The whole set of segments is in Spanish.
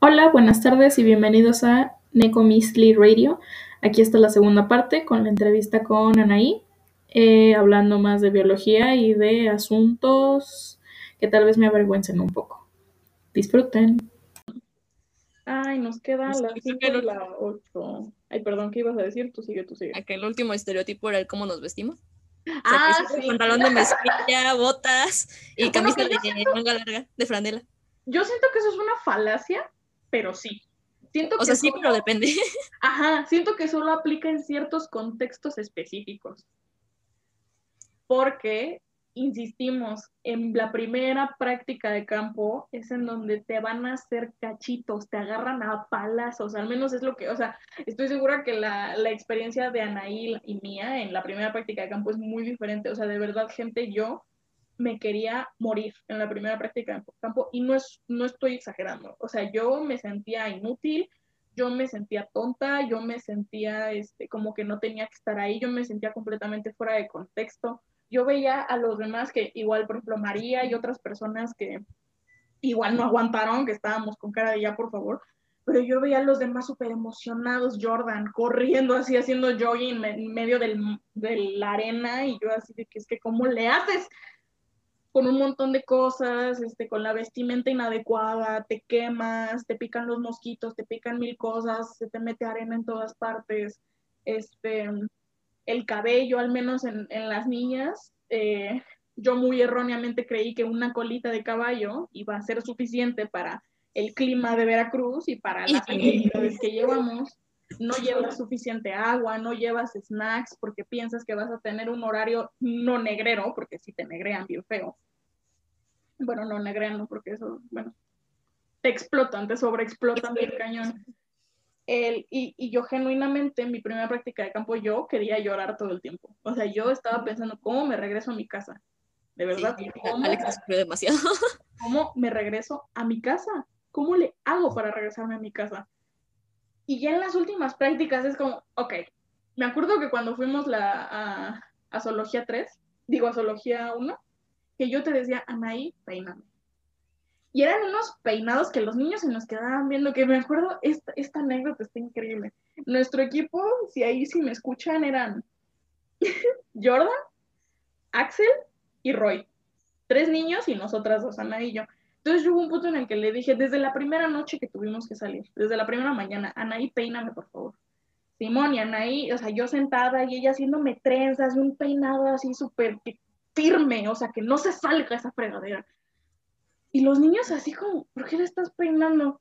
Hola, buenas tardes y bienvenidos a Neko Misli Radio. Aquí está la segunda parte con la entrevista con Anaí, eh, hablando más de biología y de asuntos que tal vez me avergüencen un poco. Disfruten. Ay, nos queda la creo 5 que y la 8. Ay, perdón, ¿qué ibas a decir? Tú sigue, tú sigue. Aquel último estereotipo era el cómo nos vestimos. O sea, Ah, sí. Pantalón de mezclilla, botas y camisa de manga larga, de franela. Yo siento que eso es una falacia, pero sí. Siento O sea, que sí, solo- pero depende. Ajá, siento que solo aplica en ciertos contextos específicos. Porque, insistimos, en la primera práctica de campo es en donde te van a hacer cachitos, te agarran a palazos, al menos es lo que, o sea, estoy segura que la, la experiencia de Anaí y mía en la primera práctica de campo es muy diferente, o sea, de verdad, gente, yo me quería morir en la primera práctica de campo y no, es, no estoy exagerando, o sea, yo me sentía inútil, yo me sentía tonta, yo me sentía este, como que no tenía que estar ahí, yo me sentía completamente fuera de contexto. Yo veía a los demás que igual, por ejemplo, María y otras personas que igual no aguantaron, que estábamos con cara de ya, por favor, pero yo veía a los demás súper emocionados, Jordan, corriendo así, haciendo jogging en medio del, de la arena y yo así de que es que, ¿cómo le haces? Con un montón de cosas, este, con la vestimenta inadecuada, te quemas, te pican los mosquitos, te pican mil cosas, se te mete arena en todas partes, este, el cabello, al menos en, en las niñas, eh, yo muy erróneamente creí que una colita de caballo iba a ser suficiente para el clima de Veracruz y para las actividades que llevamos. No llevas suficiente agua, no llevas snacks porque piensas que vas a tener un horario no negrero, porque si te negrean bien feo. Bueno, no negrean, no, porque eso, bueno, te explotan, te sobreexplotan bien cañón. El, y, y, yo genuinamente en mi primera práctica de campo yo quería llorar todo el tiempo. O sea, yo estaba pensando, ¿cómo me regreso a mi casa? De verdad. Sí, ¿cómo, Alex demasiado. ¿Cómo me regreso a mi casa? ¿Cómo le hago para regresarme a mi casa? Y ya en las últimas prácticas es como, ok, me acuerdo que cuando fuimos la, a, a Zoología 3, digo a Zoología 1, que yo te decía, Anaí, peíname. Y eran unos peinados que los niños se nos quedaban viendo, que me acuerdo, esta, esta anécdota está increíble. Nuestro equipo, si ahí sí me escuchan, eran Jordan, Axel y Roy. Tres niños y nosotras dos, Ana y yo. Entonces hubo un punto en el que le dije, desde la primera noche que tuvimos que salir, desde la primera mañana, Anaí, peíname, por favor. Simón y Anaí, o sea, yo sentada y ella haciéndome trenzas, un peinado así súper firme, o sea, que no se salga esa fregadera. Y los niños así como, ¿por qué le estás peinando?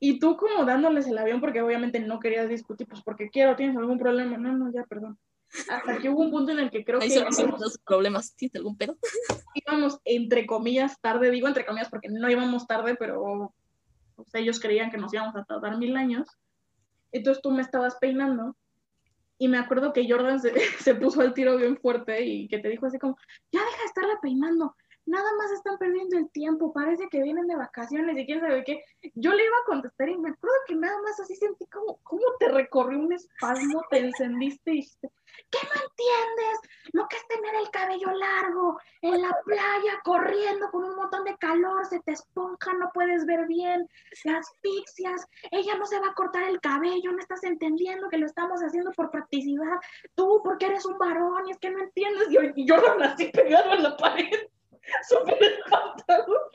Y tú como dándoles el avión porque obviamente no querías discutir, pues porque quiero, tienes algún problema. No, no, ya, perdón. Hasta que hubo un punto en el que creo Ahí que íbamos, los problemas. ¿Tienes algún pedo? íbamos entre comillas tarde, digo entre comillas porque no íbamos tarde, pero pues, ellos creían que nos íbamos a tardar mil años. Entonces tú me estabas peinando y me acuerdo que Jordan se, se puso al tiro bien fuerte y que te dijo así como, ya deja de estarla peinando, nada más están perdiendo el tiempo, parece que vienen de vacaciones y quién sabe qué. Yo le iba a contestar y me acuerdo que nada más así sentí como, cómo te recorrió un espasmo, te encendiste y dijiste, ¿qué no entiendes? Lo que es tener el cabello largo, en la playa, corriendo con un montón de calor, se te esponja, no puedes ver bien, te asfixias, ella no se va a cortar el cabello, no estás entendiendo que lo estamos haciendo por practicidad, tú porque eres un varón y es que no entiendes, y yo, y yo así pegado en la pared súper espantado.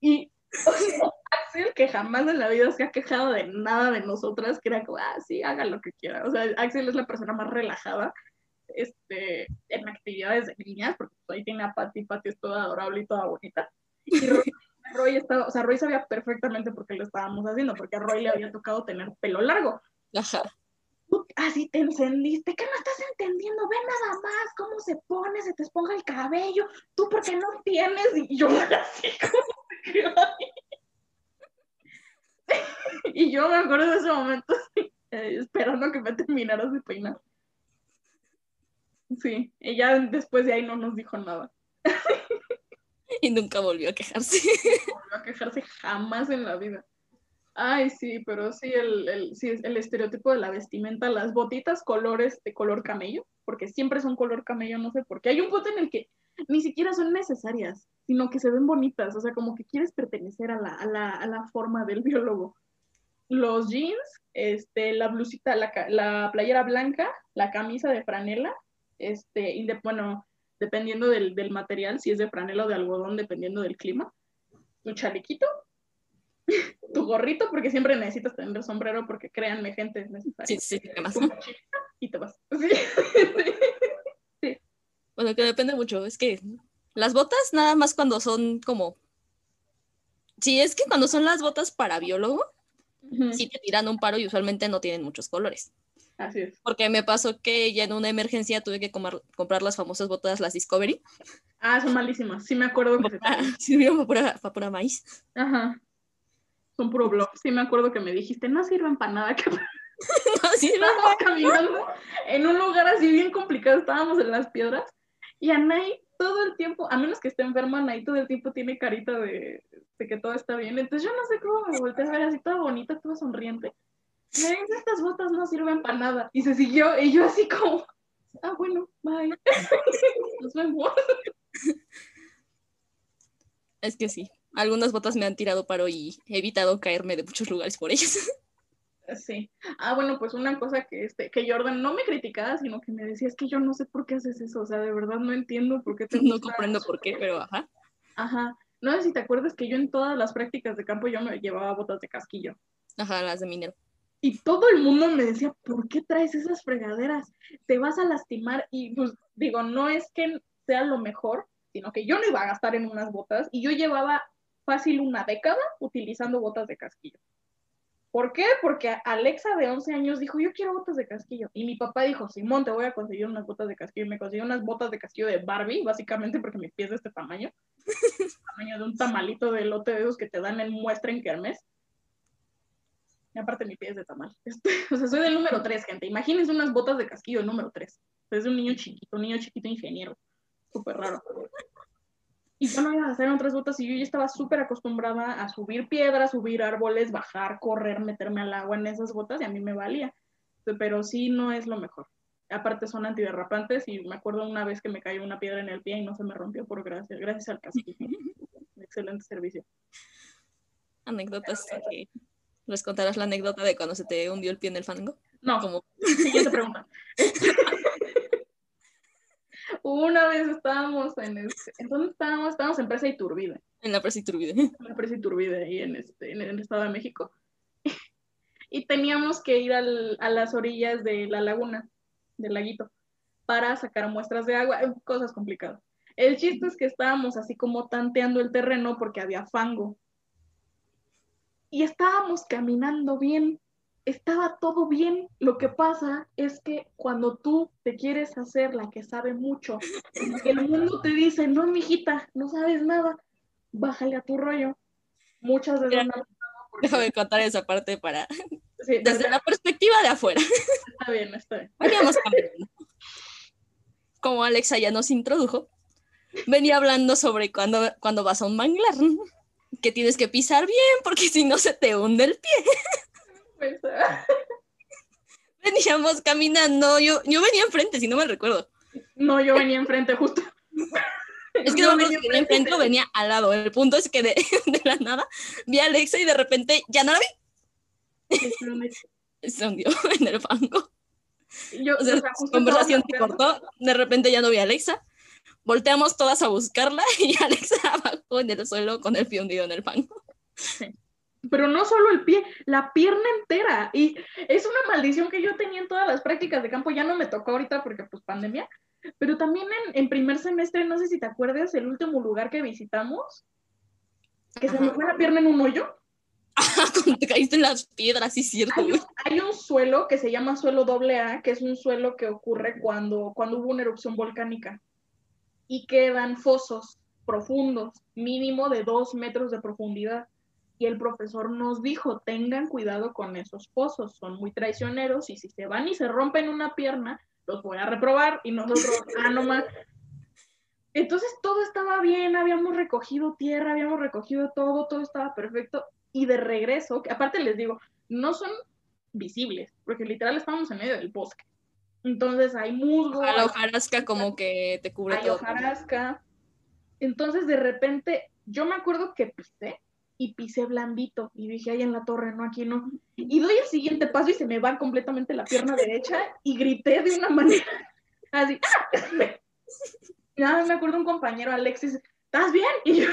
Y o sea, Axel, que jamás en la vida se ha quejado de nada de nosotras, que era como, ah, sí, haga lo que quiera. O sea, Axel es la persona más relajada este, en actividades de niñas, porque pues, ahí tiene a Patty, Patty es toda adorable y toda bonita. Y Roy, Roy estaba, o sea, Roy sabía perfectamente por qué lo estábamos haciendo, porque a Roy le había tocado tener pelo largo. Ajá. Así te encendiste, ¿qué no estás entendiendo? Ve nada más cómo se pone, se te esponja el cabello, tú porque no tienes, y yo así como. Y yo me acuerdo de ese momento, eh, esperando que me terminaras de peinar. Sí, ella después de ahí no nos dijo nada. Y nunca volvió a quejarse. No volvió a quejarse jamás en la vida. Ay, sí, pero sí el, el, sí, el estereotipo de la vestimenta, las botitas colores de color camello, porque siempre son color camello, no sé por qué. Hay un punto en el que ni siquiera son necesarias, sino que se ven bonitas, o sea, como que quieres pertenecer a la, a la, a la forma del biólogo. Los jeans, este, la blusita, la, la playera blanca, la camisa de franela, este, bueno, dependiendo del, del material, si es de franela o de algodón, dependiendo del clima, tu chalequito, tu gorrito, porque siempre necesitas tener sombrero, porque créanme, gente, es necesario. Sí, sí, sí, ¿qué más? Y te vas. Sí. Bueno, que depende mucho. Es que las botas nada más cuando son como... Sí, es que cuando son las botas para biólogo, Ujú, sí te tiran un paro y usualmente no tienen muchos colores. Así es. Porque me pasó que ya en una emergencia tuve que comar- comprar las famosas botas, las Discovery. Ah, son malísimas. Sí me acuerdo que se para pura, pura maíz. Ajá. Son puro blog. Sí me acuerdo que me dijiste, no sirven para nada. Que No, no, estábamos caminando en un lugar así bien complicado. Estábamos en las piedras. Y Anaí todo el tiempo, a menos que esté enferma, Anaí todo el tiempo tiene carita de, de que todo está bien. Entonces yo no sé cómo me volteé a ver así toda bonita, toda sonriente. Me dice, estas botas no sirven para nada. Y se siguió. Y yo así como, ah, bueno, bye. Nos vemos. Es que sí. Algunas botas me han tirado paro y he evitado caerme de muchos lugares por ellas. Sí. Ah, bueno, pues una cosa que este, que Jordan no me criticaba, sino que me decía, es que yo no sé por qué haces eso, o sea, de verdad no entiendo por qué te No gusta". comprendo por qué, pero ajá. Ajá. No sé si te acuerdas que yo en todas las prácticas de campo yo me llevaba botas de casquillo. Ajá, las de minero. Y todo el mundo me decía, ¿por qué traes esas fregaderas? Te vas a lastimar. Y pues digo, no es que sea lo mejor, sino que yo no iba a gastar en unas botas y yo llevaba fácil una década utilizando botas de casquillo. ¿Por qué? Porque Alexa de 11 años dijo, yo quiero botas de casquillo. Y mi papá dijo, Simón, te voy a conseguir unas botas de casquillo. Y me consiguió unas botas de casquillo de Barbie, básicamente porque mi pie es de este tamaño. tamaño de un tamalito de elote de esos que te dan en muestra en kermés. Y aparte mi pie es de tamal. Este, o sea, soy del número 3, gente. Imagínense unas botas de casquillo número 3. Es un niño chiquito, un niño chiquito ingeniero. Súper raro. Y yo no iba a hacer otras botas y yo ya estaba súper acostumbrada a subir piedras, subir árboles, bajar, correr, meterme al agua en esas botas y a mí me valía. Pero sí no es lo mejor. Aparte son antiderrapantes y me acuerdo una vez que me cayó una piedra en el pie y no se me rompió por gracias, gracias al casquillo. Excelente servicio. Anécdotas. que ¿Les contarás la anécdota de cuando se te hundió el pie en el fango? No, Como, siguiente pregunta. Una vez estábamos en este, ¿en dónde estábamos? Estábamos en Presa Iturbide, en la presa Iturbide. en la Presa Iturbide ahí en, este, en el Estado de México. Y teníamos que ir al- a las orillas de la laguna, del laguito, para sacar muestras de agua, eh, cosas complicadas. El chiste es que estábamos así como tanteando el terreno porque había fango. Y estábamos caminando bien, estaba todo bien. Lo que pasa es que cuando tú te quieres hacer la que sabe mucho, el mundo te dice, no, mijita, no sabes nada, bájale a tu rollo. Muchas veces Ya. no. Déjame contar esa parte para. Sí, Desde la perspectiva de afuera. Está bien, está bien. Veníamos caminando. Como Alexa ya nos introdujo, venía hablando sobre cuando, cuando vas a un manglar, que tienes que pisar bien porque si no se te hunde el pie. Veníamos caminando, yo, yo venía enfrente, si no me recuerdo. No, yo venía enfrente justo. Es que no me acuerdo venía enfrente o venía al lado. El punto es que de, de la nada vi a Alexa y de repente ya no la vi. Se hundió en el fango. Yo, O sea, o sea, justo conversación se cortó, de repente ya no vi a Alexa. Volteamos todas a buscarla y Alexa abajo en el suelo con el pie hundido en el fango. Pero no solo el pie, la pierna entera. Y es una maldición que yo tenía en todas las prácticas de campo, ya no me tocó ahorita porque pues pandemia, pero también en, en primer semestre, no sé si te acuerdas, el último lugar que visitamos, que se me fue la pierna en un hoyo. Cuando te caíste en las piedras, sí, cierto. Hay un, hay un suelo que se llama suelo doble A, que es un suelo que ocurre cuando, cuando hubo una erupción volcánica y quedan fosos profundos, mínimo de dos metros de profundidad. Y el profesor nos dijo, tengan cuidado con esos pozos, son muy traicioneros y si se van y se rompen una pierna, los voy a reprobar y nosotros, ah, no más. Entonces todo estaba bien, habíamos recogido tierra, habíamos recogido todo, todo estaba perfecto. Y de regreso, que aparte les digo, no son visibles, porque literal estamos en medio del bosque. Entonces hay musgo, A la hay, hojarasca como que te cubre hay todo. hojarasca, Entonces de repente, yo me acuerdo que pisé y pisé blandito y dije, ahí en la torre, no, aquí no. Y doy el siguiente paso y se me va completamente la pierna derecha y grité de una manera así. Nada, me acuerdo un compañero, Alexis, ¿estás bien? Y yo,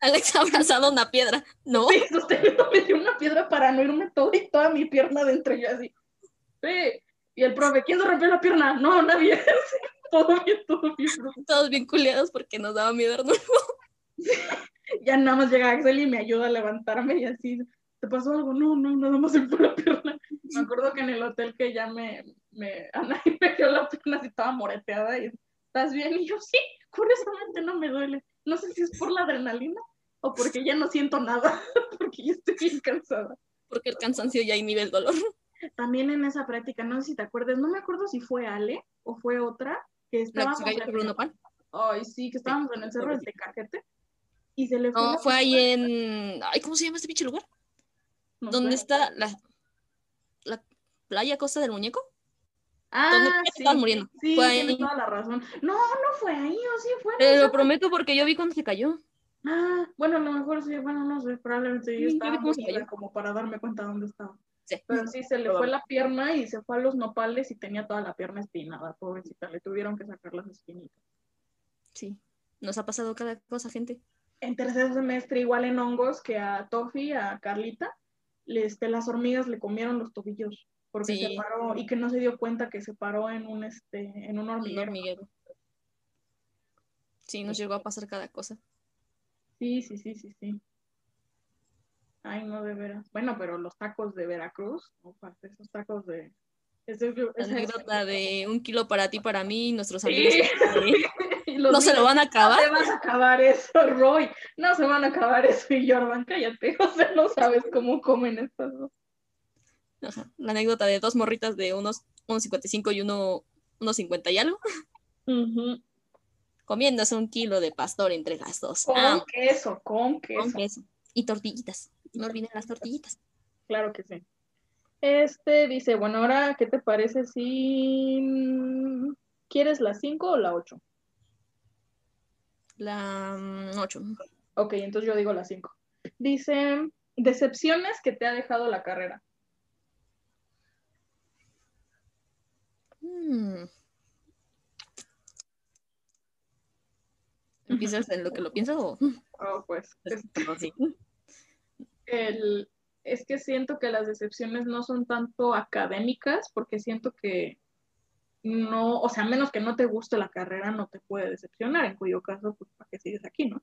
Alex ha abrazado una piedra, ¿no? sí, sosteniéndome de una piedra para no irme todo y toda mi pierna dentro, y yo así. Sí. Y el profe, ¿quién se rompió la pierna? No, nadie. todo bien, todo bien. Todos bien culiados porque nos daba miedo de nuevo. Ya nada más llega Axel y me ayuda a levantarme y así, ¿te pasó algo? No, no, nada más fue la pierna. Me acuerdo que en el hotel que ya me, me, Ana me dio la pierna así estaba moreteada y, ¿estás bien? Y yo, sí, curiosamente no me duele. No sé si es por la adrenalina o porque ya no siento nada, porque ya estoy bien cansada. Porque el cansancio ya inhibe el dolor. También en esa práctica, no sé si te acuerdas, no me acuerdo si fue Ale o fue otra, que el- pan. Ay, sí, que estábamos en el cerro del Tecajete y se le fue No, fue ahí en. Ay, ¿cómo se llama este pinche lugar? no ¿Dónde sé. está la, la playa Costa del Muñeco? Ah, sí, estaban muriendo. Sí, Fue ahí. toda la razón. No, no fue ahí, o sí fue. Te lo prometo porque yo vi cuando se cayó. Ah, bueno, a lo mejor sí, bueno, no sé, probablemente yo Sí, estaba muy cayó. como para darme cuenta dónde estaba. Sí. Pero sí, se le fue la pierna y se fue a los nopales y tenía toda la pierna espinada, pobrecita, le tuvieron que sacar las espinitas. Sí. Nos ha pasado cada cosa, gente. En tercer semestre, igual en hongos, que a Tofi, a Carlita, este, las hormigas le comieron los tobillos porque Sí. se paró y que no se dio cuenta que se paró en un, este, en un Un hormiguero. Sí, nos llegó a pasar cada cosa. Sí, sí, sí, sí, sí. Ay, no, de veras. Bueno, pero los tacos de Veracruz, o parte esos tacos de... ese- anécdota de un kilo para ti, para mí, nuestros Sí. amigos. eh, No se lo van a No acabar. se van a acabar eso, Roy. No se van a acabar eso. Y Jordan, cállate. O sea, no sabes cómo comen estas dos. Ajá, La anécdota de dos morritas de unos 1.55 y uno 1.50 y algo, Ujú. comiéndose un kilo de pastor entre las dos. Con Ah, queso, con queso. con queso. Y tortillitas. No olviden las tortillitas. Claro que sí. Este dice, bueno, ahora, ¿qué te parece si mm, quieres la 5 o la 8? La 8. Ok, entonces yo digo la 5. Dice, decepciones que te ha dejado la carrera. Mm. ¿Empiezas en lo que lo piensas o...? Oh, pues, es- el- es que siento que las decepciones no son tanto académicas, porque siento que no, o sea, menos que no te guste la carrera, no te puede decepcionar, en cuyo caso, pues, ¿para qué sigues aquí, no?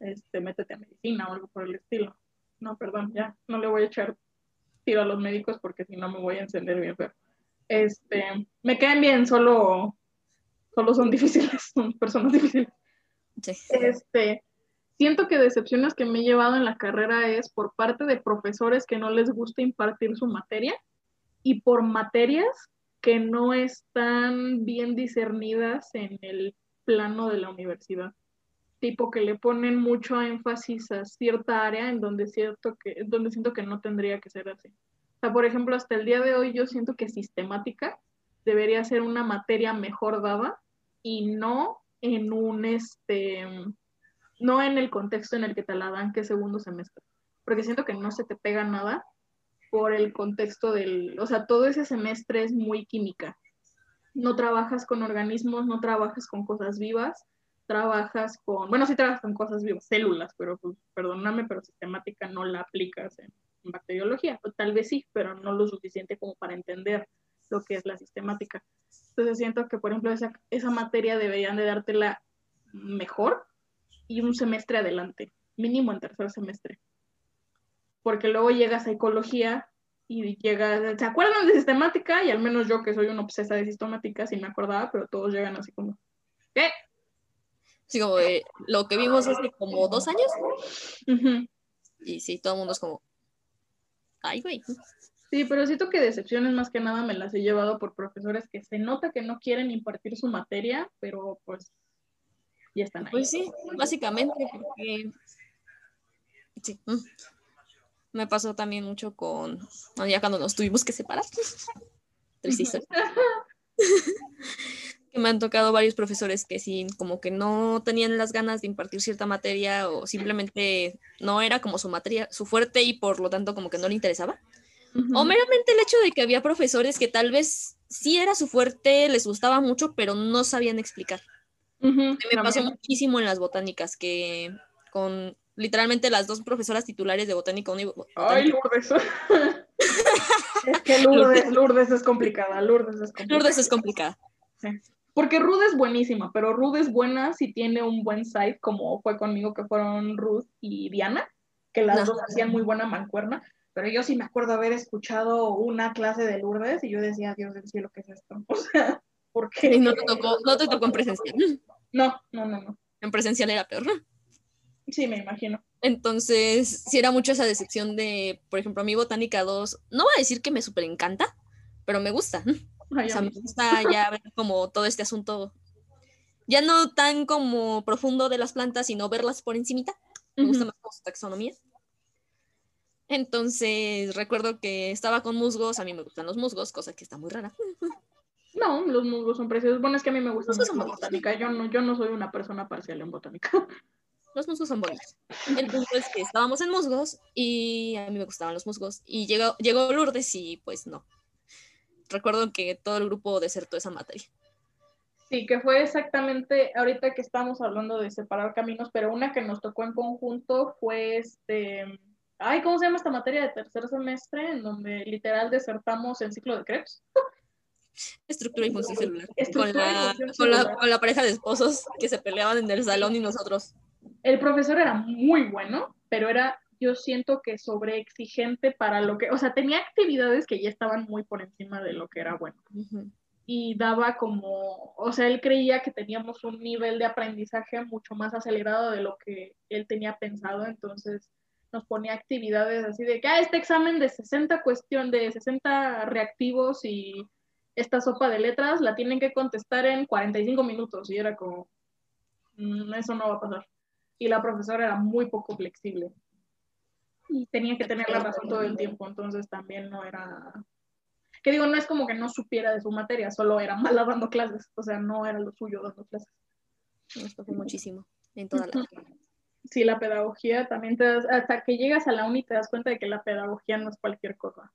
Este, métete a medicina o algo por el estilo. No, perdón, ya, no le voy a echar tiro a los médicos porque si no me voy a encender bien feo. Este, me caen bien, solo, solo son difíciles, son personas difíciles. Sí. Este, siento que decepciones que me he llevado en la carrera es por parte de profesores que no les gusta impartir su materia y por materias que no están bien discernidas en el plano de la universidad. Tipo que le ponen mucho énfasis a cierta área en donde, cierto que, donde siento que no tendría que ser así. O sea, por ejemplo, hasta el día de hoy yo siento que sistemática debería ser una materia mejor dada y no en un este no en el contexto en el que te la dan que segundo semestre porque siento que no se te pega nada por el contexto del o sea todo ese semestre es muy química. No trabajas con organismos no trabajas con cosas vivas trabajas con bueno sí trabajas con cosas vivas células pero pues, perdóname pero sistemática no la aplicas en, bacteriología. O tal vez sí pero no lo suficiente como para entender lo que es la sistemática. Entonces siento que, por ejemplo, esa, esa materia deberían de dártela mejor y un semestre adelante, mínimo en tercer semestre. Porque luego llega psicología y llega, ¿se acuerdan de sistemática? Y al menos yo que soy una obsesa de sistemática, sí me acordaba, pero todos llegan así como, ¿qué? Así como lo que vimos hace como dos años. Y sí, todo el mundo es como... Ay, güey. Sí, pero siento que decepciones más que nada me las he llevado por profesores que se nota que no quieren impartir su materia, pero pues ya están ahí. Pues sí, básicamente, porque... Sí. mm. Me pasó también mucho con... bueno, ya cuando nos tuvimos que separar. Triste historia. me han tocado varios profesores que sí, como que no tenían las ganas de impartir cierta materia o simplemente no era como su materia, su fuerte y por lo tanto como que no le interesaba. O meramente el hecho de que había profesores que tal vez sí era su fuerte, les gustaba mucho, pero no sabían explicar. me pasó muchísimo en las botánicas, que con literalmente las dos profesoras titulares de botánica. Ay, Lourdes. es que Lourdes, Lourdes es complicada, Lourdes es complicada. Lourdes es complicada. Porque Ruth es buenísima, pero Ruth es buena si tiene un buen site, como fue conmigo que fueron Ruth y Diana, que las dos hacían muy buena mancuerna. Pero yo sí me acuerdo haber escuchado una clase de Lourdes y yo decía, Dios del cielo, ¿qué es esto? O sea, ¿por qué? no te tocó, no te tocó en presencial. No, no, no, no. En presencial era peor. Sí, me imagino. Entonces, sí era mucho esa decepción de, por ejemplo, a mi Botánica 2, no voy a decir que me súper encanta, pero me gusta. o sea, me gusta ya ver como todo este asunto, ya no tan como profundo de las plantas, sino verlas por encimita. Me gusta más como su taxonomía. Entonces, recuerdo que estaba con musgos, a mí me gustan los musgos, cosa que está muy rara. No, los musgos son preciosos. Bueno, es que a mí me gusta mucho botánica. Yo no, yo no soy una persona parcial en botánica. Los musgos son bonitos. Entonces, que estábamos en musgos y a mí me gustaban los musgos. Y llegó, llegó Lourdes y pues no. Recuerdo que todo el grupo desertó esa materia. Sí, que fue exactamente, ahorita que estamos hablando de separar caminos, pero una que nos tocó en conjunto fue este Ay, ¿cómo se llama esta materia de tercer semestre? En donde literal desertamos el ciclo de Krebs. Estructura y función celular. Con la, con, la, con la, pareja de esposos que se peleaban en el salón y nosotros. El profesor era muy bueno, pero era, yo siento que sobreexigente para lo que, o sea, tenía actividades que ya estaban muy por encima de lo que era bueno. Y daba como, o sea, él creía que teníamos un nivel de aprendizaje mucho más acelerado de lo que él tenía pensado, entonces nos ponía actividades así de que, ah, este examen de 60 cuestión, de 60 reactivos y esta sopa de letras la tienen que contestar en 45 minutos y era como, mm, eso no va a pasar. Y la profesora era muy poco flexible y tenía que tener la razón todo el tiempo, entonces también no era, que digo, no es como que no supiera de su materia, solo era mala dando clases, o sea, no era lo suyo dando clases. Esto fue muchísimo en toda la sí, la pedagogía también te das, hasta que llegas a la uni te das cuenta de que la pedagogía no es cualquier cosa.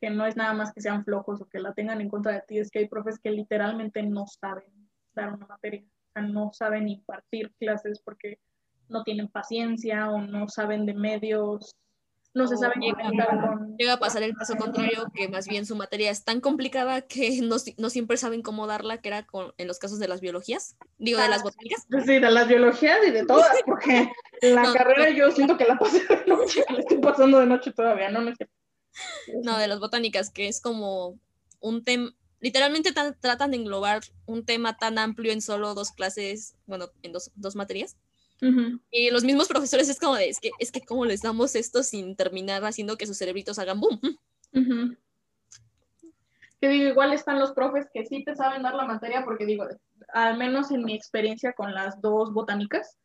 Que no es nada más que sean flojos o que la tengan en contra de ti, es que hay profes que literalmente no saben dar una materia, no saben impartir clases porque no tienen paciencia o no saben de medios no se sabe llega, llega a pasar el caso contrario, que más bien su materia es tan complicada que no, no siempre saben cómo darla, que era con, en los casos de las biologías, digo, de las ah, botánicas. Sí, de las biologías y de todas, porque la carrera yo siento que la pasé de noche, la estoy pasando de noche todavía, no, no No, de las botánicas, que es como un tema, literalmente tratan de englobar un tema tan amplio en solo dos clases, bueno, en dos, dos materias y los mismos profesores es como de, es que, es que cómo les damos esto sin terminar haciendo que sus cerebritos hagan boom. Que digo, igual están los profes que sí te saben dar la materia, porque digo, al menos en mi experiencia con las dos botánicas,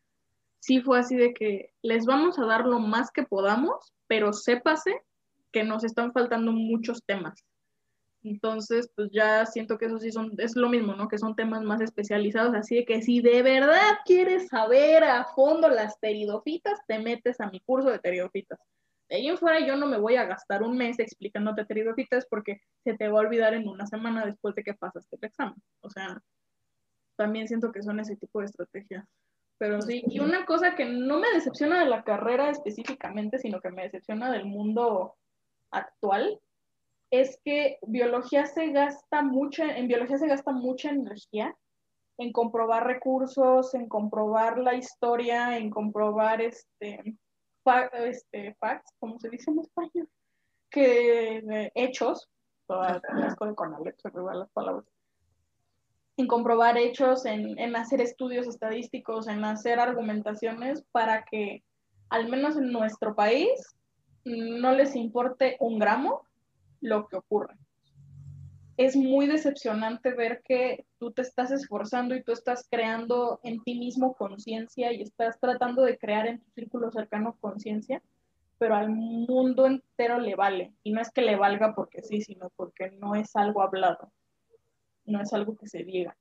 sí fue así de que les vamos a dar lo más que podamos, pero sépase que nos están faltando muchos temas. Entonces, pues ya siento que eso sí son, es lo mismo, ¿no? Que son temas más especializados, así de que si de verdad quieres saber a fondo las pteridofitas, te metes a mi curso de pteridofitas. De ahí en fuera yo no me voy a gastar un mes explicándote pteridofitas porque se te va a olvidar en una semana después de que pasaste el examen. O sea, también siento que son ese tipo de estrategias. Pero sí, y una cosa que no me decepciona de la carrera específicamente, sino que me decepciona del mundo actual, es que biología se gasta mucho, en biología se gasta mucha energía en comprobar recursos, en comprobar la historia, en comprobar este, este facts, como se dice en español, que eh, hechos, todas las cosas con las palabras, en comprobar hechos, en, en hacer estudios estadísticos, en hacer argumentaciones para que, al menos en nuestro país, no les importe un gramo lo que ocurre. Es muy decepcionante ver que tú te estás esforzando y tú estás creando en ti mismo conciencia y estás tratando de crear en tu círculo cercano conciencia, pero al mundo entero le vale. Y no es que le valga porque sí, sino porque no es algo hablado. no es algo que se diga.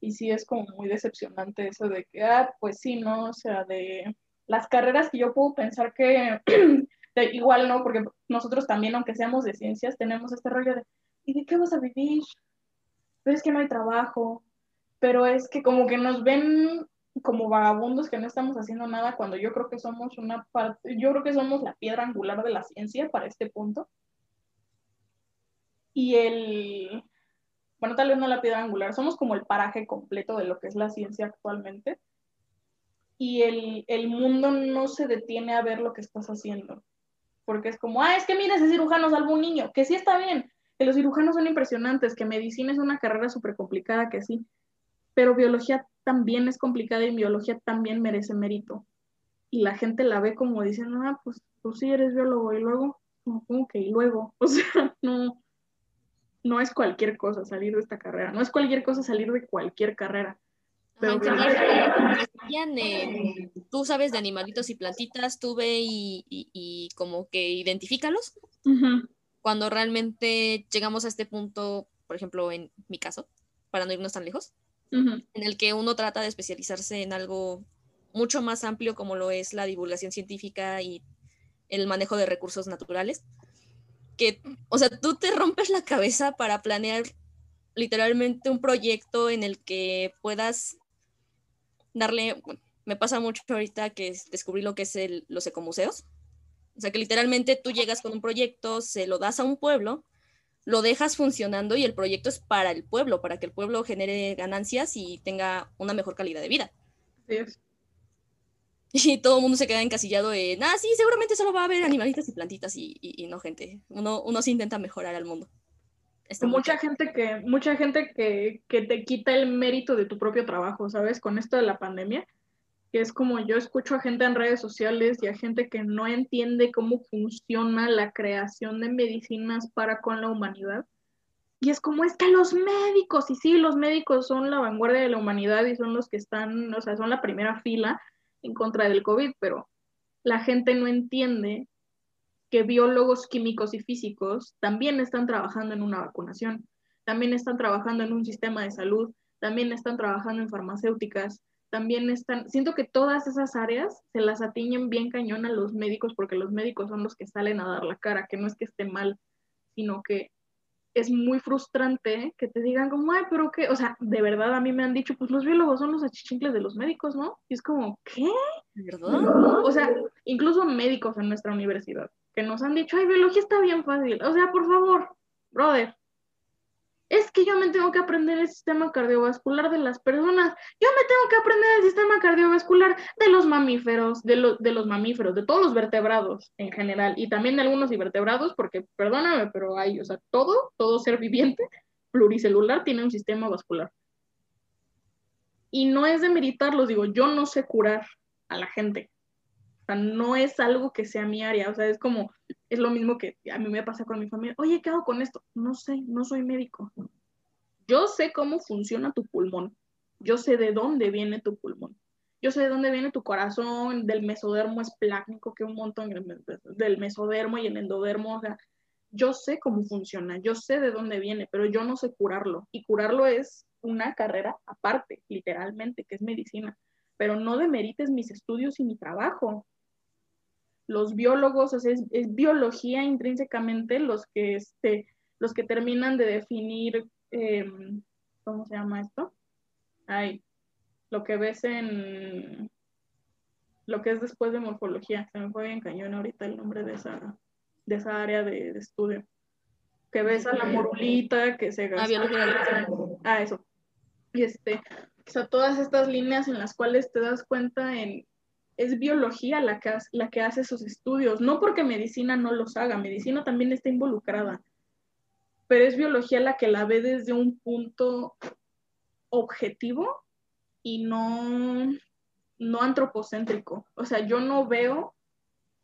Y sí es como muy decepcionante eso de que, ah, pues sí, ¿no? O sea, de las carreras que yo puedo pensar que igual no, porque nosotros también, aunque seamos de ciencias, tenemos este rollo de, ¿y de qué vas a vivir? Pero es que no hay trabajo, pero es que como que nos ven como vagabundos que no estamos haciendo nada cuando yo creo que somos una parte, yo creo que somos la piedra angular de la ciencia para este punto. Y el, bueno, tal vez no la piedra angular, somos como el paraje completo de lo que es la ciencia actualmente. Y el, el mundo no se detiene a ver lo que estás haciendo. Porque es como, ah, es que mira, ese cirujano salvó un niño, que sí está bien, que los cirujanos son impresionantes, que medicina es una carrera súper complicada, que sí, pero biología también es complicada y biología también merece mérito. Y la gente la ve como diciendo, ah, pues, tú sí eres biólogo y luego, como que y luego, o sea, no, no es cualquier cosa salir de esta carrera, no es cualquier cosa salir de cualquier carrera. Pero tú sabes de animalitos y plantitas, tú ve y, como que identifícalos. Cuando realmente llegamos a este punto, por ejemplo, en mi caso, para no irnos tan lejos, en el que uno trata de especializarse en algo mucho más amplio como lo es la divulgación científica y el manejo de recursos naturales, que, o sea, tú te rompes la cabeza para planear literalmente un proyecto en el que puedas darle, me pasa mucho ahorita que descubrí lo que es el, los ecomuseos, o sea, que literalmente tú llegas con un proyecto, se lo das a un pueblo lo dejas funcionando y el proyecto es para el pueblo, para que el pueblo genere ganancias y tenga una mejor calidad de vida. Y todo el mundo se queda encasillado en, ah, sí, seguramente solo va a haber animalitas y plantitas y, no gente. Uno, uno se intenta mejorar al mundo. Mucha gente que, mucha gente que, que te quita el mérito de tu propio trabajo, ¿sabes? Con esto de la pandemia que es como yo escucho a gente en redes sociales y a gente que no entiende cómo funciona la creación de medicinas para con la humanidad. Y es como, es que los médicos, y sí, los médicos son la vanguardia de la humanidad y son los que están, o sea, son la primera fila en contra del COVID, pero la gente no entiende que biólogos químicos y físicos también están trabajando en una vacunación, también están trabajando en un sistema de salud, también están trabajando en farmacéuticas, también están, siento que todas esas áreas se las atiñen bien cañón a los médicos porque los médicos son los que salen a dar la cara, que no es que esté mal, sino que es muy frustrante que te digan como, ay, pero qué, o sea, de verdad a mí me han dicho, pues los biólogos son los achichincles de los médicos, ¿no? Y es como, ¿qué? ¿Verdad? O sea, incluso médicos en nuestra universidad, que nos han dicho, ay, biología está bien fácil, o sea, por favor, brother, es que yo me tengo que aprender el sistema cardiovascular de las personas, yo me tengo que aprender el sistema cardiovascular de los mamíferos, de, de los mamíferos, de todos los vertebrados en general, y también de algunos invertebrados, porque perdóname, pero hay, o sea, todo, todo ser viviente pluricelular tiene un sistema vascular. Y no es de meditarlos, digo, yo no sé curar a la gente. No es algo que sea mi área, o sea, es como, es lo mismo que a mí me pasa con mi familia. Oye, ¿qué hago con esto? No sé, no soy médico. Yo sé cómo funciona tu pulmón. Yo sé de dónde viene tu pulmón. Yo sé de dónde viene tu corazón, del mesodermo esplácnico, que un montón, del mesodermo y el endodermo. O sea, yo sé cómo funciona, yo sé de dónde viene, pero yo no sé curarlo. Y curarlo es una carrera aparte, literalmente, que es medicina. Pero no demerites mis estudios y mi trabajo los biólogos, o sea, es, biología intrínsecamente los que, este, los que terminan de definir, em, ¿cómo se llama esto? Ay, lo que ves en, lo que es después de morfología, se me fue bien cañón ahorita el nombre de esa, de esa área de, estudio. Que ves a la morulita, que se Ah, biología. Ah, eso. Y este, o sea, todas estas líneas en las cuales te das cuenta en es biología la que, hace esos estudios, no porque medicina no los haga, medicina también está involucrada, pero es biología la que la ve desde un punto objetivo y no, no antropocéntrico. O sea, yo no veo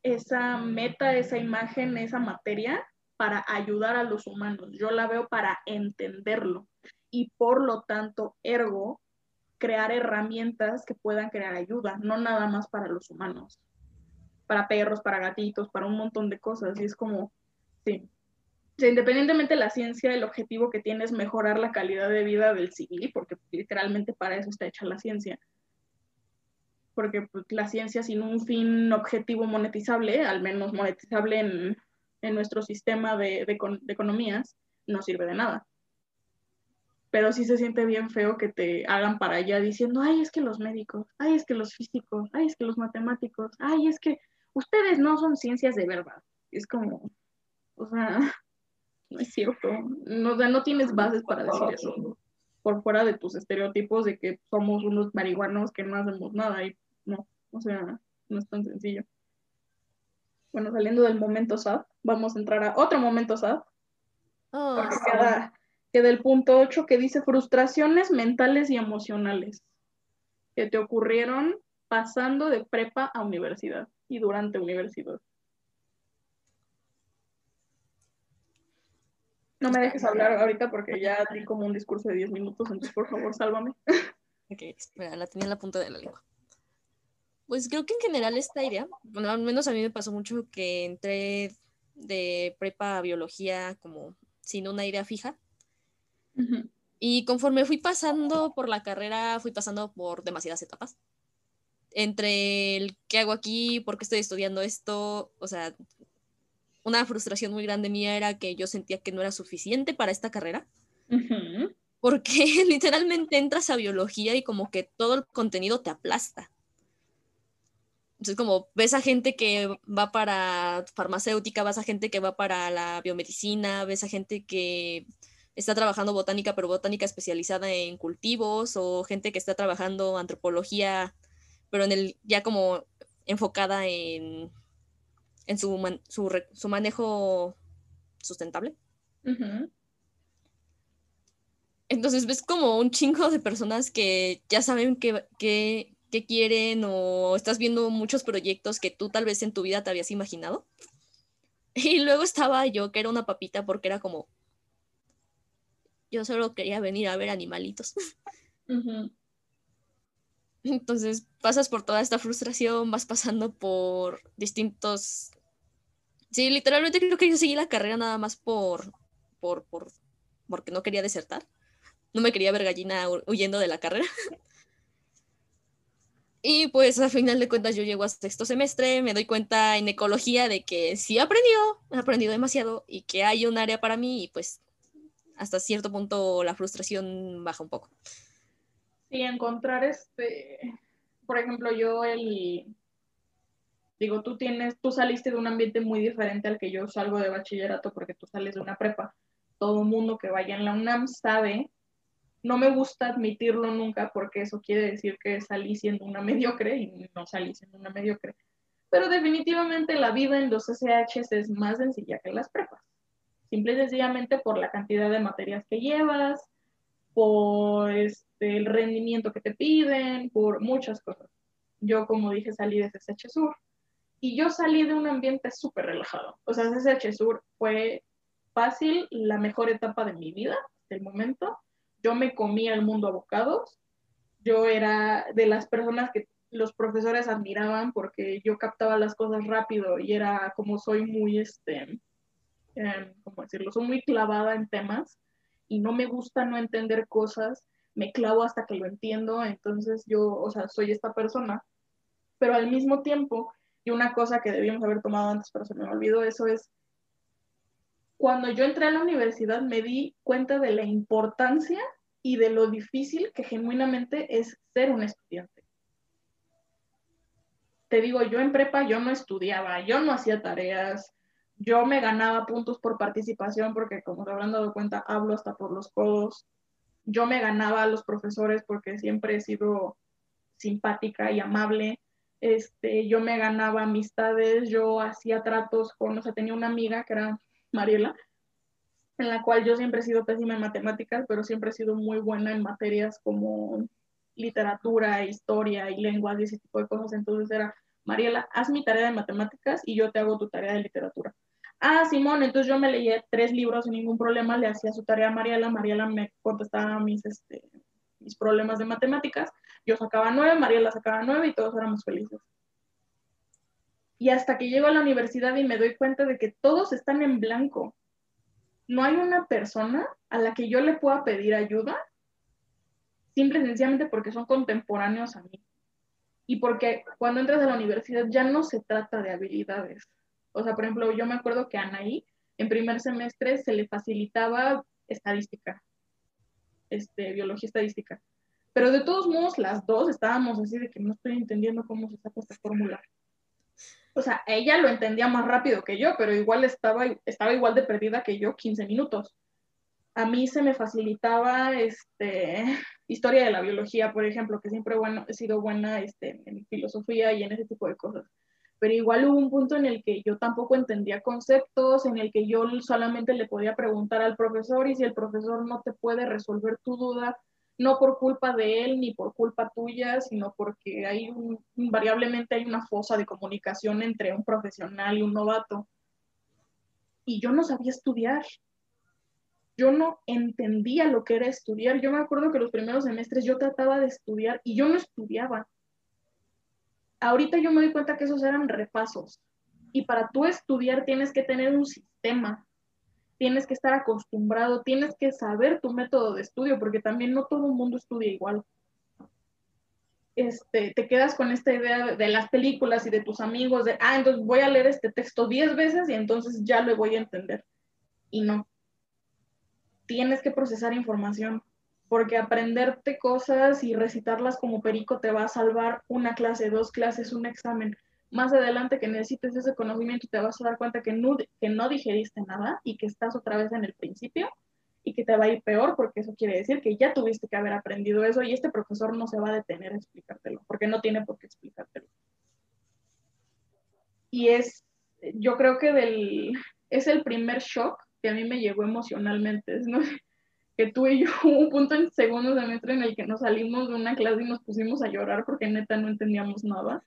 esa meta, esa imagen, esa materia para ayudar a los humanos, yo la veo para entenderlo y por lo tanto, ergo, crear herramientas que puedan crear ayuda, no nada más para los humanos, para perros, para gatitos, para un montón de cosas. Y es como, sí, independientemente de la ciencia, el objetivo que tiene es mejorar la calidad de vida del civil, porque literalmente para eso está hecha la ciencia. Porque pues, la ciencia sin un fin objetivo monetizable, al menos monetizable en, nuestro sistema de economías, no sirve de nada pero sí se siente bien feo que te hagan para allá diciendo, ay, es que los médicos, ay, es que los físicos, ay, es que los matemáticos, ay, es que ustedes no son ciencias de verdad. Es como, o sea, no es cierto. No, no tienes bases para decir eso. Por fuera de tus estereotipos de que somos unos marihuanos que no hacemos nada y no, o sea, no es tan sencillo. Bueno, saliendo del momento sad, vamos a entrar a otro momento sad. Oh, del punto 8 que dice frustraciones mentales y emocionales que te ocurrieron pasando de prepa a universidad y durante universidad. No me dejes hablar ahorita porque ya di como un discurso de 10 minutos, entonces por favor, sálvame. Ok, espera, la tenía en la punta de la lengua. Pues creo que en general esta idea, bueno, al menos a mí me pasó mucho que entré de prepa a biología como sin una idea fija y conforme fui pasando por la carrera, fui pasando por demasiadas etapas. Entre el qué hago aquí, por qué estoy estudiando esto, o sea, una frustración muy grande mía era que yo sentía que no era suficiente para esta carrera. Porque literalmente entras a biología y como que todo el contenido te aplasta. Entonces, como ves a gente que va para farmacéutica, vas a gente que va para la biomedicina, ves a gente que está trabajando botánica, pero botánica especializada en cultivos, o gente que está trabajando antropología, pero en el ya como enfocada en, en su, su, manejo sustentable. Entonces ves como un chingo de personas que ya saben qué, qué, qué quieren o estás viendo muchos proyectos que tú tal vez en tu vida te habías imaginado. Y luego estaba yo, que era una papita, porque era como, yo solo quería venir a ver animalitos. Entonces pasas por toda esta frustración, vas pasando por distintos... Sí, literalmente creo que yo seguí la carrera nada más por, por, por, porque no quería desertar. No me quería ver gallina huyendo de la carrera. Y pues a final de cuentas yo llego a sexto semestre, me doy cuenta en ecología de que sí he aprendido, he aprendido demasiado y que hay un área para mí y pues hasta cierto punto la frustración baja un poco. Sí, encontrar este, por ejemplo, yo el, digo, tú tienes, tú saliste de un ambiente muy diferente al que yo salgo de bachillerato porque tú sales de una prepa. Todo mundo que vaya en la UNAM sabe, no me gusta admitirlo nunca porque eso quiere decir que salí siendo una mediocre y no salí siendo una mediocre. Pero definitivamente la vida en los SHs es más sencilla que las prepas simple y sencillamente por la cantidad de materias que llevas, por este, el rendimiento que te piden, por muchas cosas. Yo, como dije, salí de CSH Sur y yo salí de un ambiente súper relajado. O sea, CSH Sur fue fácil, la mejor etapa de mi vida hasta el momento. Yo me comía el mundo a bocados. Yo era de las personas que los profesores admiraban porque yo captaba las cosas rápido y era como soy muy, este, eh, ¿cómo decirlo? Soy muy clavada en temas y no me gusta no entender cosas, me clavo hasta que lo entiendo, entonces yo, o sea, soy esta persona, pero al mismo tiempo, y una cosa que debíamos haber tomado antes, pero se me olvidó, eso es, cuando yo entré a la universidad me di cuenta de la importancia y de lo difícil que genuinamente es ser un estudiante. Te digo, yo en prepa yo no estudiaba, yo no hacía tareas, yo me ganaba puntos por participación porque, como se habrán dado cuenta, hablo hasta por los codos. Yo me ganaba a los profesores porque siempre he sido simpática y amable. Este, yo me ganaba amistades, yo hacía tratos con, o sea, tenía una amiga que era Mariela, en la cual yo siempre he sido pésima en matemáticas, pero siempre he sido muy buena en materias como literatura, historia y lenguas y ese tipo de cosas. Entonces era, Mariela, haz mi tarea de matemáticas y yo te hago tu tarea de literatura. Ah, Simón, entonces yo me leía tres libros sin ningún problema, le hacía su tarea a Mariela, Mariela me contestaba mis, este, mis problemas de matemáticas, yo sacaba nueve, Mariela sacaba nueve y todos éramos felices. Y hasta que llego a la universidad y me doy cuenta de que todos están en blanco. no hay una persona a la que yo le pueda pedir ayuda, simple y sencillamente porque son contemporáneos a mí. Y porque cuando entras a la universidad ya no se trata de habilidades. O sea, por ejemplo, yo me acuerdo que a Anaí en primer semestre se le facilitaba estadística, este, biología estadística. Pero de todos modos, las dos estábamos así de que no estoy entendiendo cómo se saca esta fórmula o sea, ella lo entendía más rápido que yo, pero igual estaba, estaba igual de perdida que yo 15 minutos. A mí se me facilitaba este, historia de la biología, por ejemplo, que siempre bueno, he sido buena este, en filosofía y en ese tipo de cosas. Pero igual hubo un punto en el que yo tampoco entendía conceptos, en el que yo solamente le podía preguntar al profesor y si el profesor no te puede resolver tu duda, no por culpa de él ni por culpa tuya, sino porque hay invariablemente hay una fosa de comunicación entre un profesional y un novato. Y yo no sabía estudiar. Yo no entendía lo que era estudiar. Yo me acuerdo que los primeros semestres yo trataba de estudiar y yo no estudiaba. Ahorita yo me doy cuenta que esos eran repasos. Y para tú estudiar tienes que tener un sistema, tienes que estar acostumbrado, tienes que saber tu método de estudio, porque también no todo el mundo estudia igual. Este, te quedas con esta idea de, las películas y de tus amigos, de, ah, entonces voy a leer este texto 10 veces y entonces ya lo voy a entender. Y no. Tienes que procesar información, porque aprenderte cosas y recitarlas como perico te va a salvar una clase, dos clases, un examen más adelante que necesites ese conocimiento te vas a dar cuenta que no, que no digeriste nada y que estás otra vez en el principio y que te va a ir peor porque eso quiere decir que ya tuviste que haber aprendido eso y este profesor no se va a detener a explicártelo porque no tiene por qué explicártelo. Y es, yo creo que del, es el primer shock que a mí me llegó emocionalmente, ¿no? Que tú y yo hubo un punto en segundo semestre en el que nos salimos de una clase y nos pusimos a llorar porque neta no entendíamos nada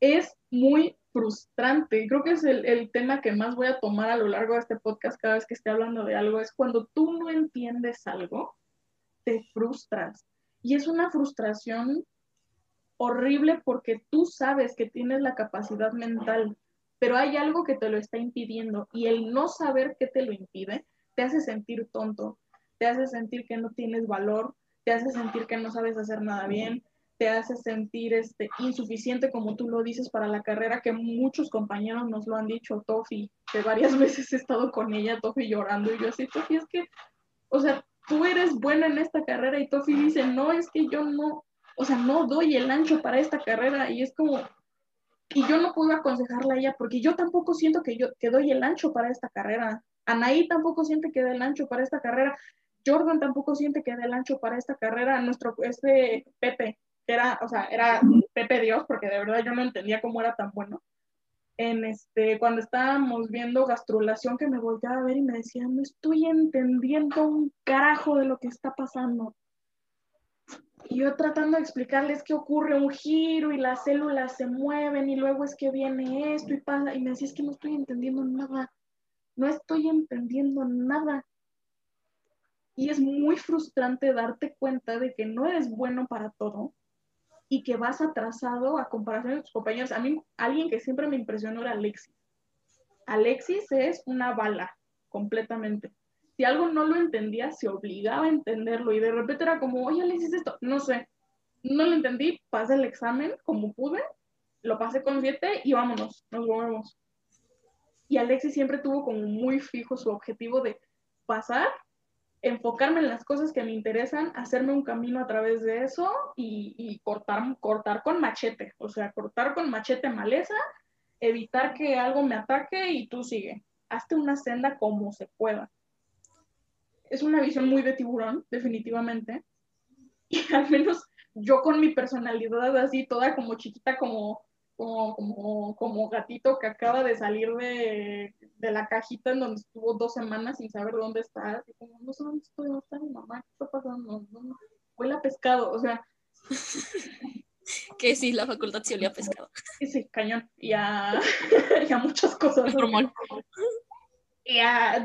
es, muy frustrante. Creo que es el, tema que más voy a tomar a lo largo de este podcast cada vez que esté hablando de algo. Es cuando tú no entiendes algo, te frustras. Y es una frustración horrible porque tú sabes que tienes la capacidad mental, pero hay algo que te lo está impidiendo y el no saber qué te lo impide te hace sentir tonto, te hace sentir que no tienes valor, te hace sentir que no sabes hacer nada bien, te hace sentir este, insuficiente, como tú lo dices, para la carrera, que muchos compañeros nos lo han dicho, Tofi, que varias veces he estado con ella, Tofi llorando, y yo así, Tofi, es que, o sea, tú eres buena en esta carrera, y Tofi dice, no, es que yo no, o sea, no doy el ancho para esta carrera, y es como, y yo no puedo aconsejarla a ella, porque yo tampoco siento que yo que doy el ancho para esta carrera, Anaí tampoco siente que doy el ancho para esta carrera, Jordan tampoco siente que dé el ancho para esta carrera, nuestro, este Pepe, era, o sea, era Pepe Dios, porque de verdad yo no entendía cómo era tan bueno. En este, cuando estábamos viendo gastrulación, que me volteaba a ver y me decía, no estoy entendiendo un carajo de lo que está pasando. Y yo tratando de explicarles que ocurre un giro y las células se mueven y luego es que viene esto y pasa. Y me decía, que no estoy entendiendo nada. No estoy entendiendo nada. Y es muy frustrante darte cuenta de que no eres bueno para todo y que vas atrasado a comparación de tus compañeros. A mí, alguien que siempre me impresionó era Alexis. Alexis es una bala, completamente. Si algo no lo entendía, se obligaba a entenderlo y de repente era como, oye, Alexis, esto, no sé, no lo entendí, pasé el examen como pude, lo pasé con siete y vámonos, nos volvemos. Y Alexis siempre tuvo como muy fijo su objetivo de pasar enfocarme en las cosas que me interesan, hacerme un camino a través de eso y, cortar, cortar con machete, o sea, cortar con machete maleza, evitar que algo me ataque y tú sigue. Hazte una senda como se pueda. Es una visión muy de tiburón, definitivamente. Y al menos yo con mi personalidad así, toda como chiquita, como como, como, gatito que acaba de salir de, la cajita en donde estuvo dos semanas sin saber dónde está. Así como, no sé dónde estoy, dónde está mi mamá, ¿qué está pasando? Huele a pescado, o sea. que sí, la facultad sí olía a pescado. Sí, sí, cañón. Y a, muchas cosas. Y a,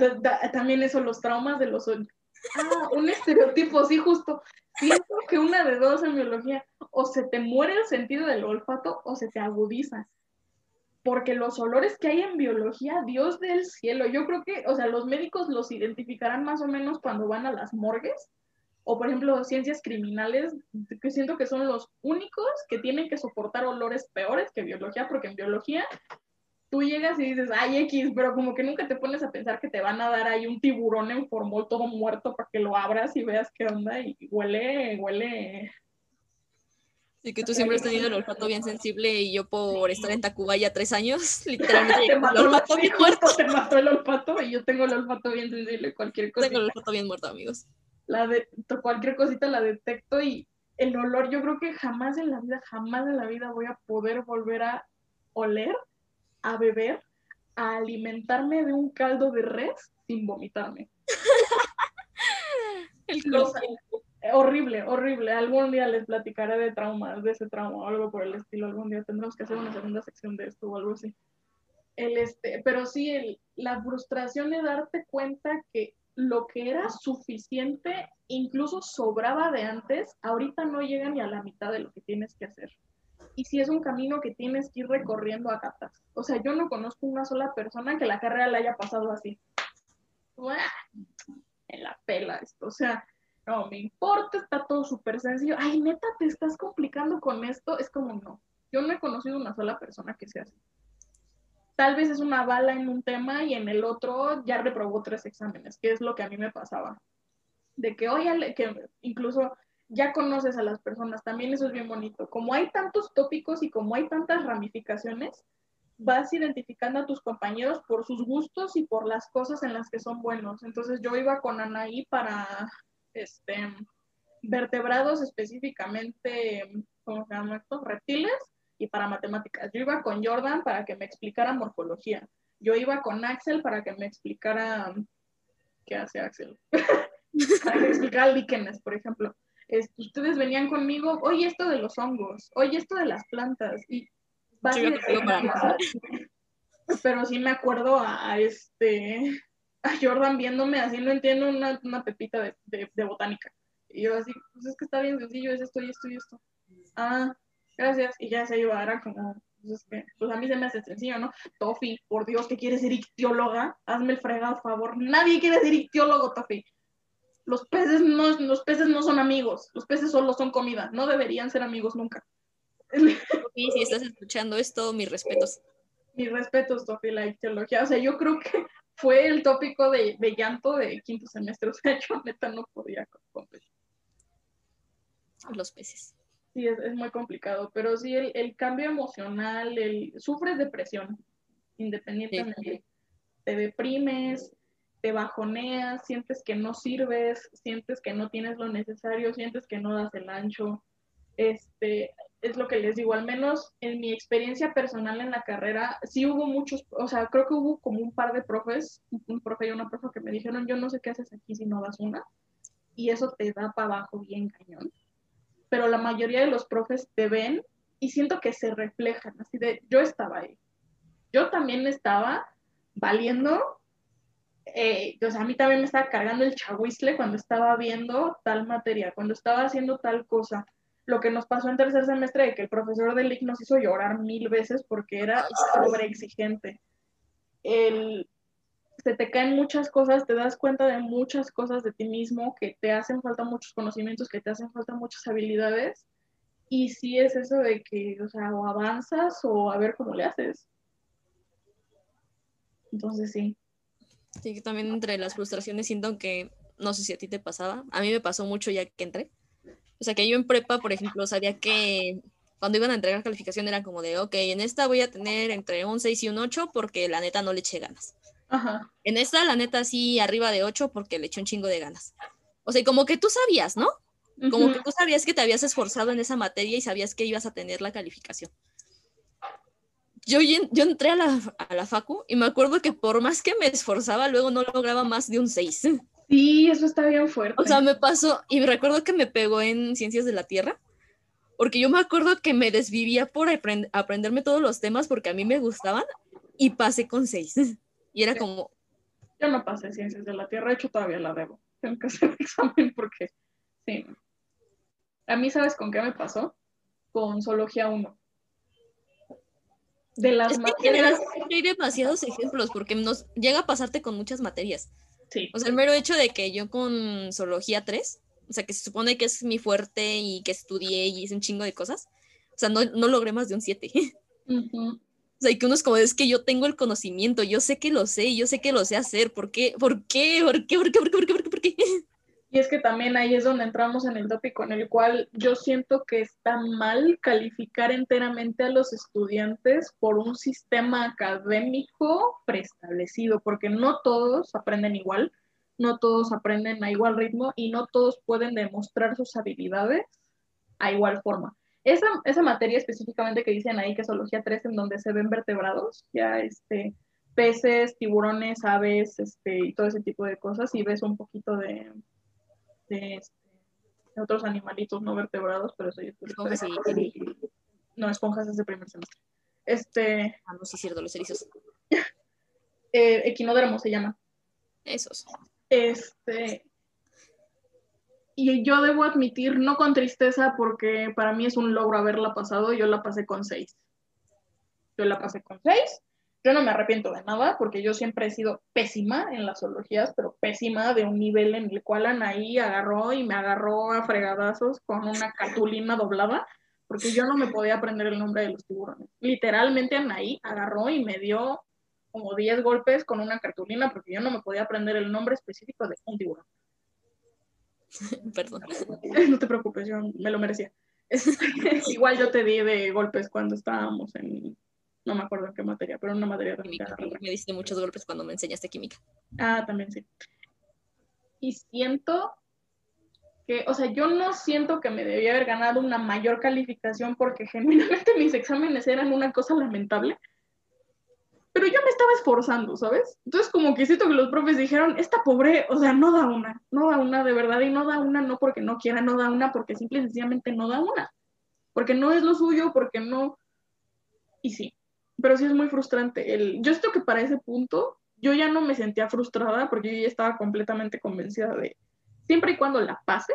también eso, los traumas de los... Ah, un estereotipo, sí, justo. Siento que una de dos en biología, o se te muere el sentido del olfato o se te agudiza. porque los olores que hay en biología, Dios del cielo, yo creo que, o sea, los médicos los identificarán más o menos cuando van a las morgues, o por ejemplo, ciencias criminales, que siento que son los únicos que tienen que soportar olores peores que biología, porque en biología tú llegas y dices, ay, X, pero como que nunca te pones a pensar que te van a dar ahí un tiburón en formol todo muerto para que lo abras y veas qué onda y huele, huele Sí, que tú siempre has tenido el olfato bien sensible y yo por estar en Tacuba ya tres años, literalmente te mató el olfato bien muerto. Te mató el olfato y yo tengo el olfato bien sensible, cualquier cosa. Tengo el olfato bien muerto, amigos. La de, cualquier cosita la detecto y el olor, yo creo que jamás en la vida, jamás en la vida voy a poder volver a oler, a beber, a alimentarme de un caldo de res sin vomitarme. el horrible, horrible. Algún día les platicaré de traumas, de ese trauma o algo por el estilo. Algún día tendremos que hacer una segunda sección de esto o algo así. El este, pero sí, el, la frustración de darte cuenta que lo que era suficiente, incluso sobraba de antes, ahorita no llega ni a la mitad de lo que tienes que hacer. Y si es un camino que tienes que ir recorriendo a gatas. O sea, yo no conozco una sola persona que la carrera le haya pasado así. En la pela esto. O sea, no me importa, está todo súper sencillo. Ay, neta, te estás complicando con esto. Es como no. Yo no he conocido una sola persona que sea así. Tal vez es una bala en un tema y en el otro ya reprobó tres exámenes, que es lo que a mí me pasaba. De que, oye, que incluso ya conoces a las personas, también eso es bien bonito. Como hay tantos tópicos y como hay tantas ramificaciones, vas identificando a tus compañeros por sus gustos y por las cosas en las que son buenos. Entonces yo iba con Anaí para este, vertebrados específicamente, ¿cómo se llama esto? Reptiles y para matemáticas. Yo iba con Jordan para que me explicara morfología. Yo iba con Axel para que me explicara qué hace Axel. para que me explicara líquenes, por ejemplo. Ustedes venían conmigo, oye, esto de los hongos, oye, esto de las plantas. Y pero sí me acuerdo a este a Jordan viéndome así, no entiendo una, una pepita de, de, botánica. Y yo así, pues es que está bien sencillo, es esto y esto y esto. Ah, gracias. Y ya se iba, era como, pues, que, pues a mí se me hace sencillo, ¿no? Tofi, por Dios, que quieres ser ictióloga, hazme el fregado favor. Nadie quiere ser ictiólogo, Tofi. Los peces, no, los peces no son amigos, los peces solo son comida, no deberían ser amigos nunca. Tofi, si estás escuchando esto, mis respetos. Mis respetos, Tofi, la ictiología. O sea, yo creo que fue el tópico de, llanto de quinto semestre. O sea, yo neta no podía competir. Los peces. Sí, es, muy complicado, pero sí, el, cambio emocional, el, sufres depresión, independientemente. Te deprimes, te bajoneas, sientes que no sirves, sientes que no tienes lo necesario, sientes que no das el ancho. Este, es lo que les digo, al menos en mi experiencia personal en la carrera, sí hubo muchos, o sea, creo que hubo como un par de profes, un profe y una profe que me dijeron, yo no sé qué haces aquí si no das una, y eso te da para abajo bien cañón. Pero la mayoría de los profes te ven y siento que se reflejan, así de, yo estaba ahí. Yo también estaba valiendo, eh, o sea, a mí también me estaba cargando el chahuizle cuando estaba viendo tal materia, cuando estaba haciendo tal cosa lo que nos pasó en tercer semestre de que el profesor del LIC nos hizo llorar mil veces porque era sobre exigente. El, se te caen muchas cosas, te das cuenta de muchas cosas de ti mismo, que te hacen falta muchos conocimientos, que te hacen falta muchas habilidades. Y sí es eso de que, o sea, o avanzas o a ver cómo le haces. Entonces sí. Sí, también entre las frustraciones siento que, no sé si a ti te pasaba, a mí me pasó mucho ya que entré, o sea, que yo en prepa, por ejemplo, sabía que cuando iban a entregar calificación era como de, ok, en esta voy a tener entre un 6 y un 8 porque la neta no le eché ganas. Ajá. En esta, la neta, sí, arriba de 8 porque le eché un chingo de ganas. O sea, como que tú sabías, ¿no? Como que tú sabías que te habías esforzado en esa materia y sabías que ibas a tener la calificación. Yo, yo entré a la, a la facu y me acuerdo que por más que me esforzaba, luego no lograba más de un 6. Sí, eso está bien fuerte. O sea, me pasó, y recuerdo que me pegó en Ciencias de la Tierra, porque yo me acuerdo que me desvivía por aprenderme todos los temas porque a mí me gustaban y pasé con seis. Y era como... Yo no pasé Ciencias de la Tierra, de hecho todavía la debo. Tengo que hacer el examen porque, sí. A mí, ¿sabes con qué me pasó? Con Zoología 1. De las materias. hay demasiados ejemplos porque nos llega a pasarte con muchas materias. Sí. O sea, el mero hecho de que yo con zoología 3, o sea, que se supone que es mi fuerte y que estudié y hice un chingo de cosas, o sea, no, no logré más de un 7. O sea, y que uno es como, es que yo tengo el conocimiento, yo sé que lo sé, yo sé que lo sé hacer, ¿por qué? ¿Por qué? ¿Por qué? ¿Por qué? ¿Por qué? ¿Por qué? ¿Por qué? ¿Por qué? Y es que también ahí es donde entramos en el tópico en el cual yo siento que está mal calificar enteramente a los estudiantes por un sistema académico preestablecido, porque no todos aprenden igual, no todos aprenden a igual ritmo y no todos pueden demostrar sus habilidades a igual forma. Esa, esa materia específicamente que dicen ahí, que es zoología 3, en donde se ven vertebrados, ya este, peces, tiburones, aves, este, y todo ese tipo de cosas, y ves un poquito de, este, de, otros animalitos no vertebrados, pero eso esponjas No, esponjas es de primer semestre. Este. Ah, no, sí, cierto, los erizos. eh, equinodermo se llama. Esos. Este. Y yo debo admitir, no con tristeza, porque para mí es un logro haberla pasado, yo la pasé con seis. Yo la pasé con seis yo no me arrepiento de nada porque yo siempre he sido pésima en las zoologías, pero pésima de un nivel en el cual Anaí agarró y me agarró a fregadazos con una cartulina doblada porque yo no me podía aprender el nombre de los tiburones. Literalmente Anaí agarró y me dio como 10 golpes con una cartulina porque yo no me podía aprender el nombre específico de un tiburón. Perdón. No te preocupes, yo me lo merecía. Igual yo te di de golpes cuando estábamos en no me acuerdo qué materia, pero una materia química. Me diste muchos golpes cuando me enseñaste química. Ah, también sí. Y siento que, o sea, yo no siento que me debía haber ganado una mayor calificación porque genuinamente mis exámenes eran una cosa lamentable. Pero yo me estaba esforzando, ¿sabes? Entonces como que siento que los profes dijeron, esta pobre, o sea, no da una, no da una de verdad y no da una no porque no quiera, no da una porque simple y sencillamente no da una. Porque no es lo suyo, porque no... Y sí, pero sí es muy frustrante. El, yo siento que para ese punto yo ya no me sentía frustrada porque yo ya estaba completamente convencida de, siempre y cuando la pase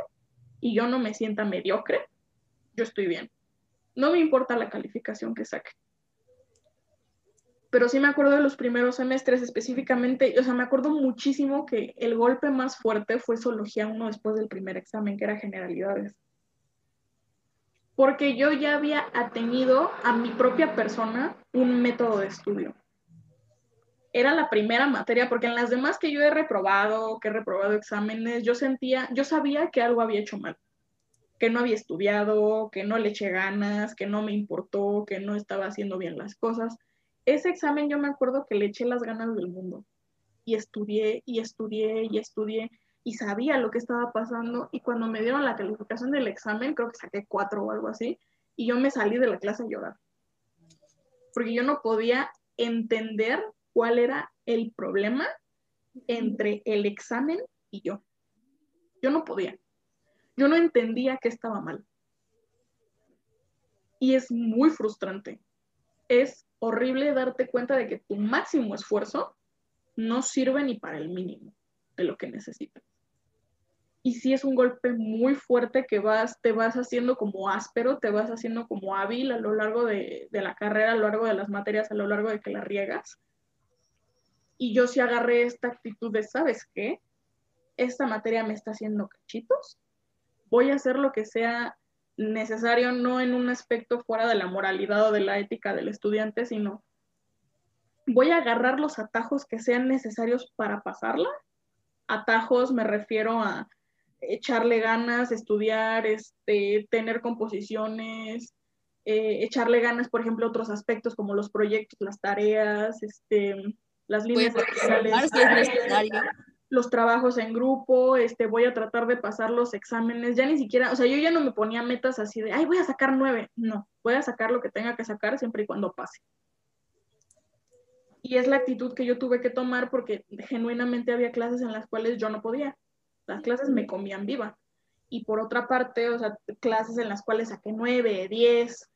y yo no me sienta mediocre, yo estoy bien. No me importa la calificación que saque. Pero sí me acuerdo de los primeros semestres específicamente, o sea, me acuerdo muchísimo que el golpe más fuerte fue zoología 1 después del primer examen, que era generalidades porque yo ya había atenido a mi propia persona un método de estudio. Era la primera materia, porque en las demás que yo he reprobado, que he reprobado exámenes, yo sentía, yo sabía que algo había hecho mal, que no había estudiado, que no le eché ganas, que no me importó, que no estaba haciendo bien las cosas. Ese examen yo me acuerdo que le eché las ganas del mundo y estudié y estudié y estudié y sabía lo que estaba pasando y cuando me dieron la calificación del examen, creo que saqué cuatro o algo así, y yo me salí de la clase a llorar. Porque yo no podía entender cuál era el problema entre el examen y yo. Yo no podía. Yo no entendía que estaba mal. Y es muy frustrante. Es horrible darte cuenta de que tu máximo esfuerzo no sirve ni para el mínimo de lo que necesitas y sí es un golpe muy fuerte que vas, te vas haciendo como áspero, te vas haciendo como hábil a lo largo de, la carrera, a lo largo de las materias, a lo largo de que la riegas. Y yo sí agarré esta actitud de, ¿sabes qué? Esta materia me está haciendo cachitos, voy a hacer lo que sea necesario, no en un aspecto fuera de la moralidad o de la ética del estudiante, sino voy a agarrar los atajos que sean necesarios para pasarla. Atajos me refiero a echarle ganas, estudiar, este, tener composiciones, eh, echarle ganas, por ejemplo, otros aspectos como los proyectos, las tareas, este, las líneas los trabajos en grupo, este, voy a tratar de pasar los exámenes, ya ni siquiera, o sea, yo ya no me ponía metas así de, ay, voy a sacar nueve, no, voy a sacar lo que tenga que sacar siempre y cuando pase. Y es la actitud que yo tuve que tomar porque genuinamente había clases en las cuales yo no podía las clases me comían viva. Y por otra parte, o sea, clases en las cuales saqué nueve, diez,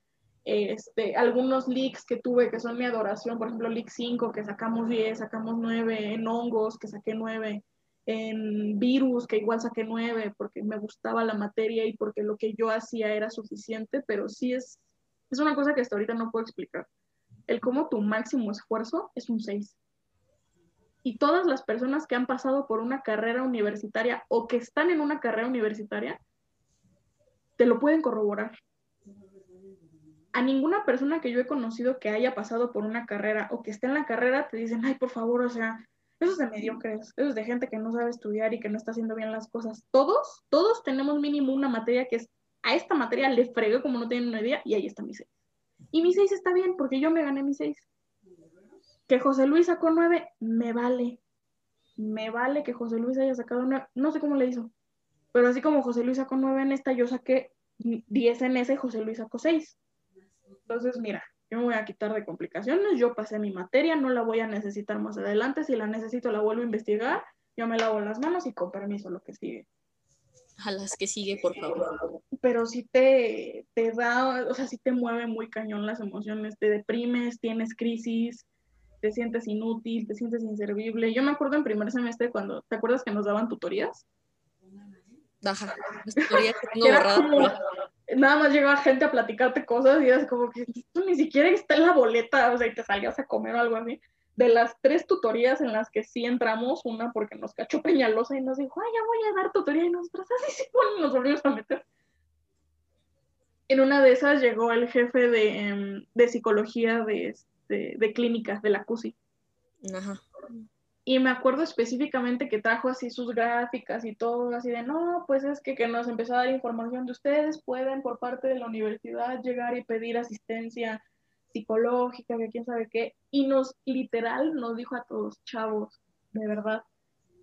este, algunos leaks que tuve que son mi adoración, por ejemplo, leak 5, que sacamos 10, sacamos 9, en hongos, que saqué 9, en virus, que igual saqué 9, porque me gustaba la materia y porque lo que yo hacía era suficiente, pero sí es, es una cosa que hasta ahorita no puedo explicar. el cómo tu máximo esfuerzo es un 6. Y todas las personas que han pasado por una carrera universitaria o que están en una carrera universitaria, te lo pueden corroborar. A ninguna persona que yo he conocido que haya pasado por una carrera o que esté en la carrera te dicen, ay, por favor, o sea, eso es de mediocres, eso es de gente que no sabe estudiar y que no está haciendo bien las cosas. Todos, todos tenemos mínimo una materia que es, a esta materia le fregué como no tienen una idea y ahí está mi 6. Y mi 6 está bien porque yo me gané mi 6. Que José Luis sacó 9, me vale. Me vale que José Luis haya sacado 9, no sé cómo le hizo. Pero así como José Luis sacó 9 en esta, yo saqué 10 en ese, José Luis sacó 6. Entonces, mira, yo me voy a quitar de complicaciones, yo pasé mi materia, no la voy a necesitar más adelante, si la necesito la vuelvo a investigar, yo me lavo las manos y con permiso lo que sigue. A las que sigue, por favor. Pero si te, te da, o sea, si te mueve muy cañón las emociones, te deprimes, tienes crisis, te sientes inútil, te sientes inservible. Yo me acuerdo en primer semestre cuando, ¿te acuerdas que nos daban tutorías? Ajá, tutorías que tengo borradas nada más llegaba gente a platicarte cosas y es como que esto ni siquiera está en la boleta, o sea, y te salías a comer o algo así. De las tres tutorías en las que sí entramos, una porque nos cachó Peñalosa y nos dijo, ay, ya voy a dar tutoría y nosotros así sí, bueno, nos volvimos a meter. En una de esas llegó el jefe de, em, de psicología de, este, de clínicas de la CUSI. Ajá. Y me acuerdo específicamente que trajo así sus gráficas y todo, así de, no, pues es que, que nos empezó a dar información de ustedes, pueden por parte de la universidad llegar y pedir asistencia psicológica, que quién sabe qué. Y nos, literal, nos dijo a todos, chavos, de verdad,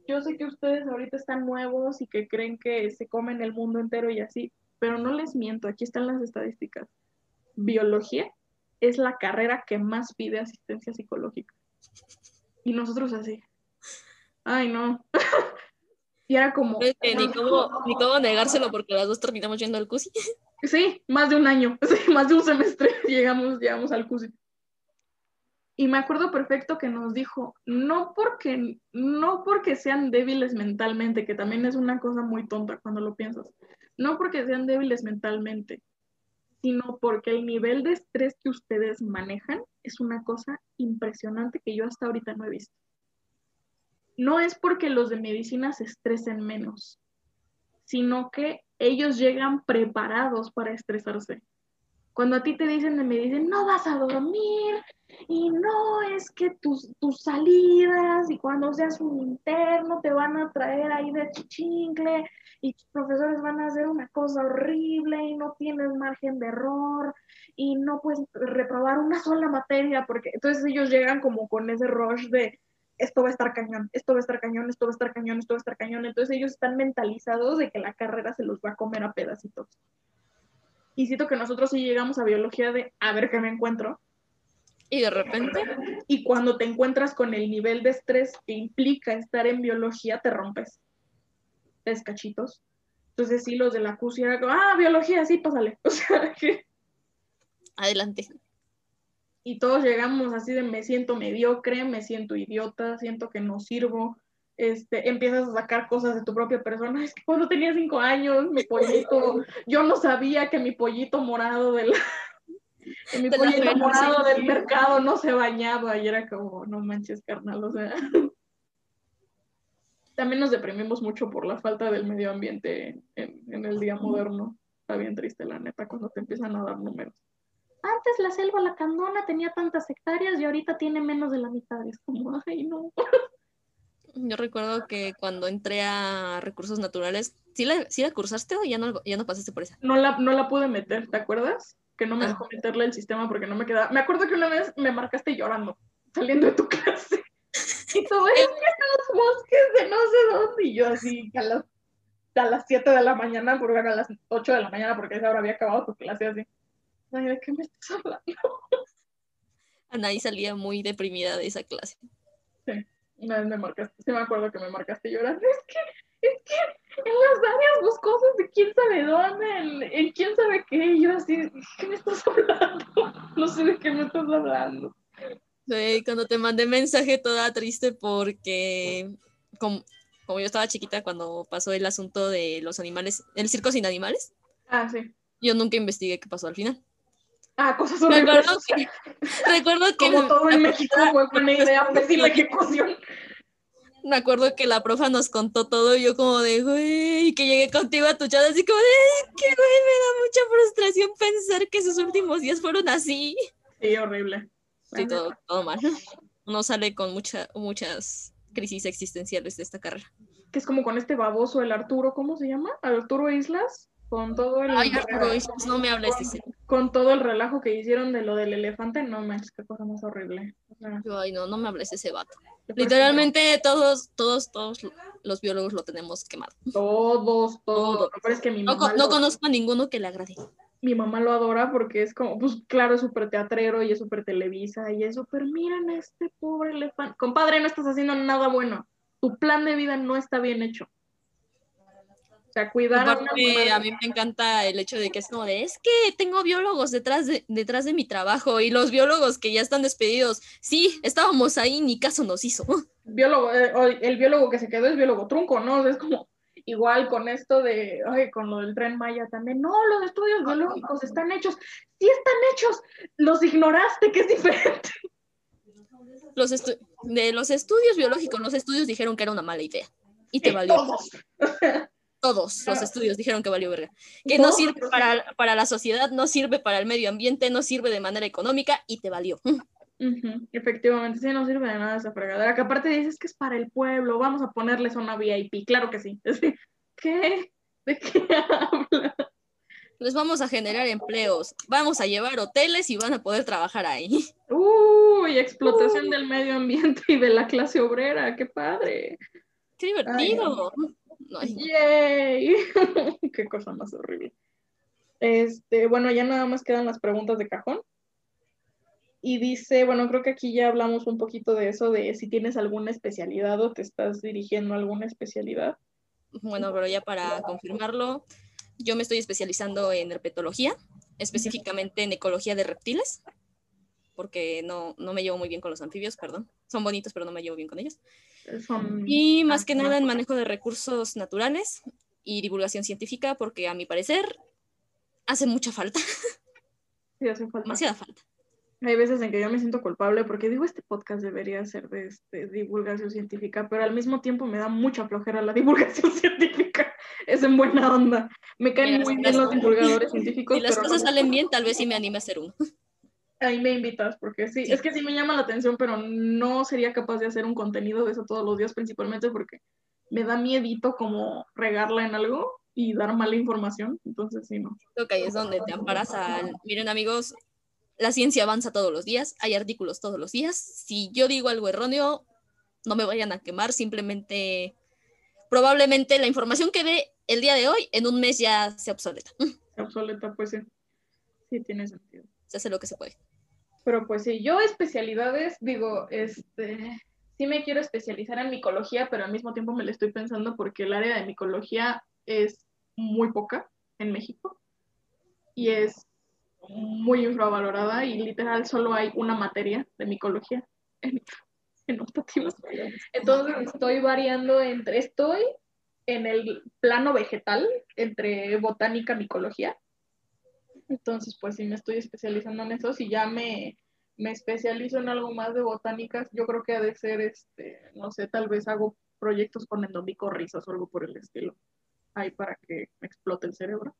yo sé que ustedes ahorita están nuevos y que creen que se comen el mundo entero y así, pero no les miento, aquí están las estadísticas. Biología es la carrera que más pide asistencia psicológica. Y nosotros así, ay no. y era como... ni, cómo, negárselo porque las dos terminamos yendo al CUSI. Sí, más de un año, más de un semestre llegamos, llegamos al CUSI. Y me acuerdo perfecto que nos dijo, no porque, no porque sean débiles mentalmente, que también es una cosa muy tonta cuando lo piensas, no porque sean débiles mentalmente, sino porque el nivel de estrés que ustedes manejan es una cosa impresionante que yo hasta ahorita no he visto no es porque los de medicina se estresen menos, sino que ellos llegan preparados para estresarse. Cuando a ti te dicen de medicina, no vas a dormir y no es que tus, tus salidas y cuando seas un interno te van a traer ahí de chichincle y tus profesores van a hacer una cosa horrible y no tienes margen de error y no puedes reprobar una sola materia porque entonces ellos llegan como con ese rush de esto va a estar cañón, esto va a estar cañón, esto va a estar cañón, esto va a estar cañón. Entonces ellos están mentalizados de que la carrera se los va a comer a pedacitos. Y siento que nosotros sí llegamos a biología de a ver qué me encuentro. Y de repente. Y cuando te encuentras con el nivel de estrés que implica estar en biología, te rompes. Te cachitos. Entonces sí, los de la CUSI era como, ah, biología, sí, pásale. O sea, que... Adelante y todos llegamos así de me siento mediocre, me siento idiota, siento que no sirvo, este, empiezas a sacar cosas de tu propia persona. Es que cuando tenía cinco años, mi pollito, yo no sabía que mi pollito morado del, mi pollito morado del mercado no se bañaba y era como, no manches, carnal, o sea. También nos deprimimos mucho por la falta del medio ambiente en, en el día moderno. Está bien triste, la neta, cuando te empiezan a dar números antes la selva la candona tenía tantas hectáreas y ahorita tiene menos de la mitad. Es como, ay, no. Yo recuerdo que cuando entré a recursos naturales, ¿sí la, sí la cursaste o ya no, ya no pasaste por esa? No la, no la pude meter, ¿te acuerdas? Que no me ah. dejó meterle el sistema porque no me quedaba. Me acuerdo que una vez me marcaste llorando, saliendo de tu clase. Y todo es que los bosques de no sé dónde. Y yo así a las, a las 7 de la mañana, porque a las 8 de la mañana, porque esa hora había acabado tu clase así. ¿de qué me estás hablando? Anaí salía muy deprimida de esa clase. Sí, una vez me marcaste, sí me acuerdo que me marcaste llorando. Es que, es que en las áreas boscosas de quién sabe dónde, en, quién sabe qué, yo así, ¿qué me estás hablando? No sé de qué me estás hablando. Sí, cuando te mandé mensaje toda triste porque como, como yo estaba chiquita cuando pasó el asunto de los animales, el circo sin animales. Ah, sí. Yo nunca investigué qué pasó al final. Ah, cosas horribles. Recuerdo que, recuerdo que Como todo en México fue buena idea, pues la ejecución. Me acuerdo que la profa nos contó todo y yo como de, güey, que llegué contigo a tu chat así como de, "Ay, que güey, me da mucha frustración pensar que sus últimos días fueron así. Sí, horrible. Sí, todo, todo mal. Uno sale con mucha, muchas crisis existenciales de esta carrera. Que es como con este baboso, el Arturo, ¿cómo se llama? Arturo Islas, con todo el Ay, Arturo, Islas, no me hables de con todo el relajo que hicieron de lo del elefante, no manches, qué cosa más horrible. O sea, Yo, Ay, no, no me hables de ese vato. Literalmente todos, todos, todos los biólogos lo tenemos quemado. Todos, todos. Todos. Peor es que mi No, mamá, no lo, conozco a ninguno que le agrade. mi mamá lo adora porque es como, pues claro, es súper teatrero y es súper televisa y es súper, miren a este pobre elefante. Compadre, no estás haciendo nada bueno. Tu plan de vida no está bien hecho. Sea, cuidar a una mí me encanta el hecho de que es como de, es que tengo biólogos detrás de, detrás de mi trabajo y los biólogos que ya están despedidos, sí, estábamos ahí, ni caso nos hizo. biólogo, eh, el biólogo que se quedó es biólogo trunco, ¿no? O sea, es como igual con esto de, ay, con lo del tren Maya también, no, los estudios biológicos están hechos, sí están hechos, los ignoraste, que es diferente. Los de los estudios biológicos, los estudios dijeron que era una mala idea y te valió. todos. Todos los estudios dijeron que valió verga. Que no sirve para, para la sociedad, no sirve para el medio ambiente, no sirve de manera económica y te valió. Efectivamente, sí, no sirve de nada esa fregadera, que aparte dices que es para el pueblo, vamos a ponerle zona VIP, claro que sí. ¿Qué? ¿De qué habla? Les vamos a generar empleos, vamos a llevar hoteles y van a poder trabajar ahí. Uy, explotación del medio ambiente y de la clase obrera, qué padre. ¡Qué divertido! No, ay, ¡Yay! Qué cosa más horrible. Este, bueno, ya nada más quedan las preguntas de cajón. Y dice, bueno, creo que aquí ya hablamos un poquito de eso, de si tienes alguna especialidad o te estás dirigiendo a alguna especialidad. Bueno, pero ya para confirmarlo, yo me estoy especializando en herpetología, específicamente en ecología de reptiles, porque no, no me llevo muy bien con los anfibios, perdón. Son bonitos, pero no me llevo bien con ellos. Son... Y más que Ah, nada en manejo de recursos naturales y divulgación científica, porque a mi parecer hace mucha falta, Sí, hace falta. demasiada falta. Hay veces en que yo me siento culpable porque digo, este podcast debería ser de este, divulgación científica, pero al mismo tiempo me da mucha flojera la divulgación científica. Es en buena onda. Me caen Mira, muy bien los divulgadores científicos, Si las pero cosas no- salen bien, tal vez sí me anime a hacer uno. Ahí me invitas, porque sí, Sí. es que sí me llama la atención, pero no sería capaz de hacer un contenido de eso todos los días, principalmente porque me da miedito como regarla en algo y dar mala información, entonces sí, no. Creo que ahí es donde te amparas al... Miren amigos, la ciencia avanza todos los días, hay artículos todos los días. Si yo digo algo erróneo, no me vayan a quemar, simplemente probablemente la información que dé el día de hoy en un mes ya sea obsoleta. Obsoleta, pues sí. Sí, tiene sentido. Se hace lo que se puede. Pero pues sí, yo especialidades, digo, este, sí me quiero especializar en micología, pero al mismo tiempo me lo estoy pensando porque el área de micología es muy poca en México y es muy infravalorada y literal solo hay una materia de micología en, en optativas. Entonces estoy variando entre, estoy en el plano vegetal, entre botánica, micología. Entonces, pues sí, me estoy especializando en eso. Si ya me, me especializo en algo más de botánicas, yo creo que ha de ser, este, no sé, tal vez hago proyectos con endomicorrizas o algo por el estilo. Ahí para que me explote el cerebro.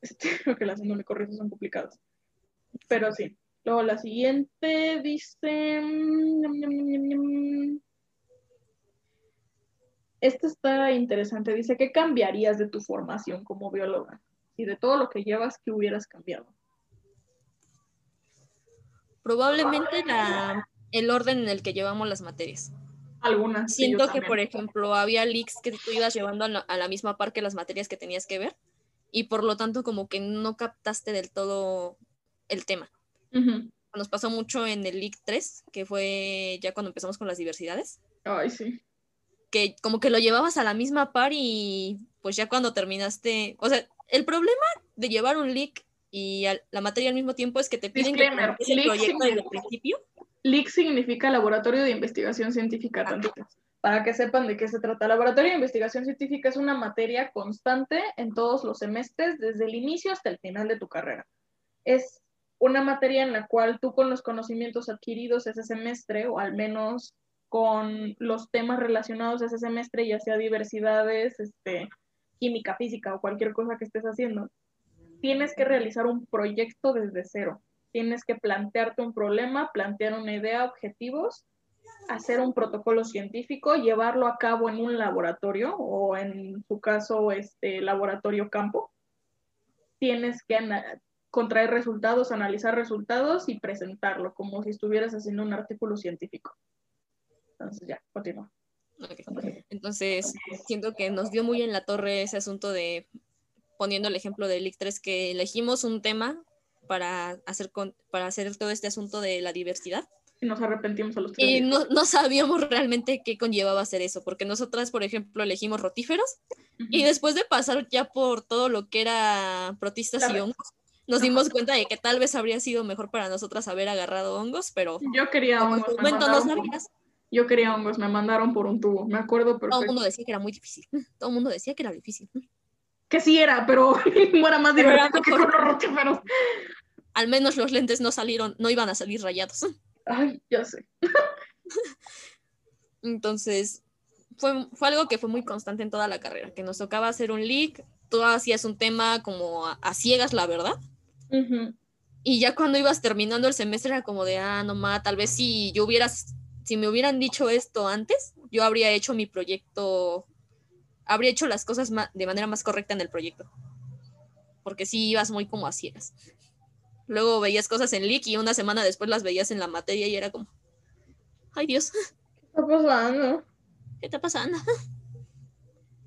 Este, creo que las endomicorrizas son complicadas. Pero sí. Luego la siguiente dice... mm. Esta está interesante. Dice, ¿qué cambiarías de tu formación como bióloga? Y de todo lo que llevas, ¿qué hubieras cambiado? Probablemente la, el orden en el que llevamos las materias. Algunas. Siento que, por ejemplo, había leaks que tú ibas llevando a la, a la misma par que las materias que tenías que ver y por lo tanto como que no captaste del todo el tema. Nos pasó mucho en el leak 3, que fue ya cuando empezamos con las diversidades, Ay, sí. Que como que lo llevabas a la misma par y pues ya cuando terminaste, o sea, el problema de llevar un leak y al- la materia al mismo tiempo es que te piden que Disclaimer, empieces el proyecto desde el principio. LIC significa Laboratorio de Investigación Científica tantito, para que sepan de qué se trata. Laboratorio de Investigación Científica es una materia constante en todos los semestres, desde el inicio hasta el final de tu carrera. Es una materia en la cual tú con los conocimientos adquiridos ese semestre, o al menos con los temas relacionados ese semestre, ya sea diversidades, este, química, física o cualquier cosa que estés haciendo, tienes que realizar un proyecto desde cero. Tienes que plantearte un problema, plantear una idea, objetivos, hacer un protocolo científico, llevarlo a cabo en un laboratorio o en su caso, este laboratorio campo. Tienes que contraer resultados, analizar resultados y presentarlo como si estuvieras haciendo un artículo científico. Entonces ya, continúa. Entonces, siento que nos dio muy en la torre ese asunto de, poniendo el ejemplo de LIC 3, que elegimos un tema para hacer, para hacer todo este asunto de la diversidad. Y nos arrepentimos a los tres. Y no, no, sabíamos realmente qué conllevaba hacer eso, porque nosotras, por ejemplo, elegimos rotíferos y después de pasar ya por todo lo que era protistas y hongos, nos dimos cuenta de que tal vez habría sido mejor para nosotras haber agarrado hongos, pero yo quería hongos. momento no sabías. Yo quería hongos, me mandaron por un tubo, me acuerdo perfecto. Todo el mundo decía que era muy difícil. Todo el mundo decía que era difícil. Que sí era, pero era más divertido que con los rotíferos. Al menos los lentes no salieron, no iban a salir rayados. Ay, ya sé. Entonces, fue, fue algo que fue muy constante en toda la carrera, que nos tocaba hacer un leak, tú hacías un tema como a, ciegas, la verdad. Y ya cuando ibas terminando el semestre era como de, ah, no ma, tal vez si yo hubieras, si me hubieran dicho esto antes, yo habría hecho mi proyecto, habría hecho las cosas de manera más correcta en el proyecto. Porque sí ibas muy como a ciegas. Luego veías cosas en leak y una semana después las veías en la materia y era como, ay Dios. ¿Qué está pasando? ¿Qué está pasando?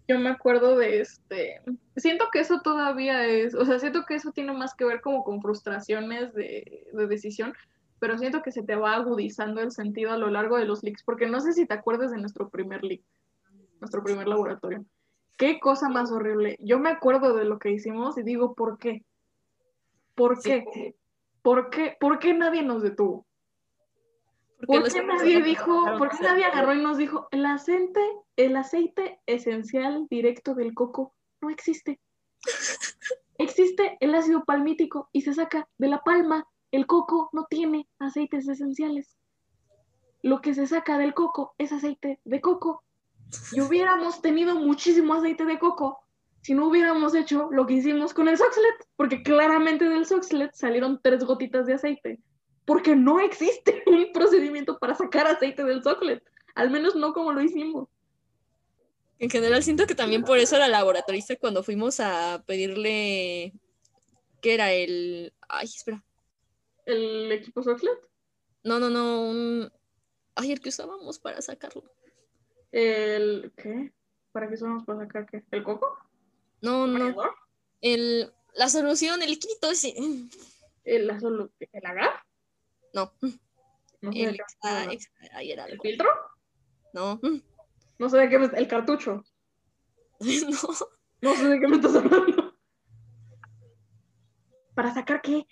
Yo me acuerdo de este, siento que eso todavía es, o sea, siento que eso tiene más que ver como con frustraciones de, de decisión, pero siento que se te va agudizando el sentido a lo largo de los leaks, porque no sé si te acuerdas de nuestro primer leak, nuestro primer laboratorio. Qué cosa más horrible. Yo me acuerdo de lo que hicimos y digo, ¿por qué? ¿Por qué? ¿Por qué? ¿Por qué nadie nos detuvo? ¿Por qué nadie dijo, por qué nadie agarró y nos dijo, el aceite, el aceite esencial directo del coco no existe? existe el ácido palmítico y se saca de la palma. El coco no tiene aceites esenciales. Lo que se saca del coco es aceite de coco. Y hubiéramos tenido muchísimo aceite de coco si no hubiéramos hecho lo que hicimos con el Soxlet, porque claramente del Soxlet salieron tres gotitas de aceite, porque no existe un procedimiento para sacar aceite del Soxlet, al menos no como lo hicimos. En general siento que también por eso la laboratorista cuando fuimos a pedirle ¿qué era el ay, espera. ¿El equipo Soxlet? No, no, no, un ay, el que usábamos para sacarlo. ¿El qué? ¿Para qué usábamos para sacar qué? ¿El coco? No, no. El, la solución, el quito ese. ¿El, la solu ¿El agar? No. no sé el, ¿El filtro? No. No sé de qué me... ¿El cartucho? no. No sé de qué me estás hablando. ¿Para sacar qué?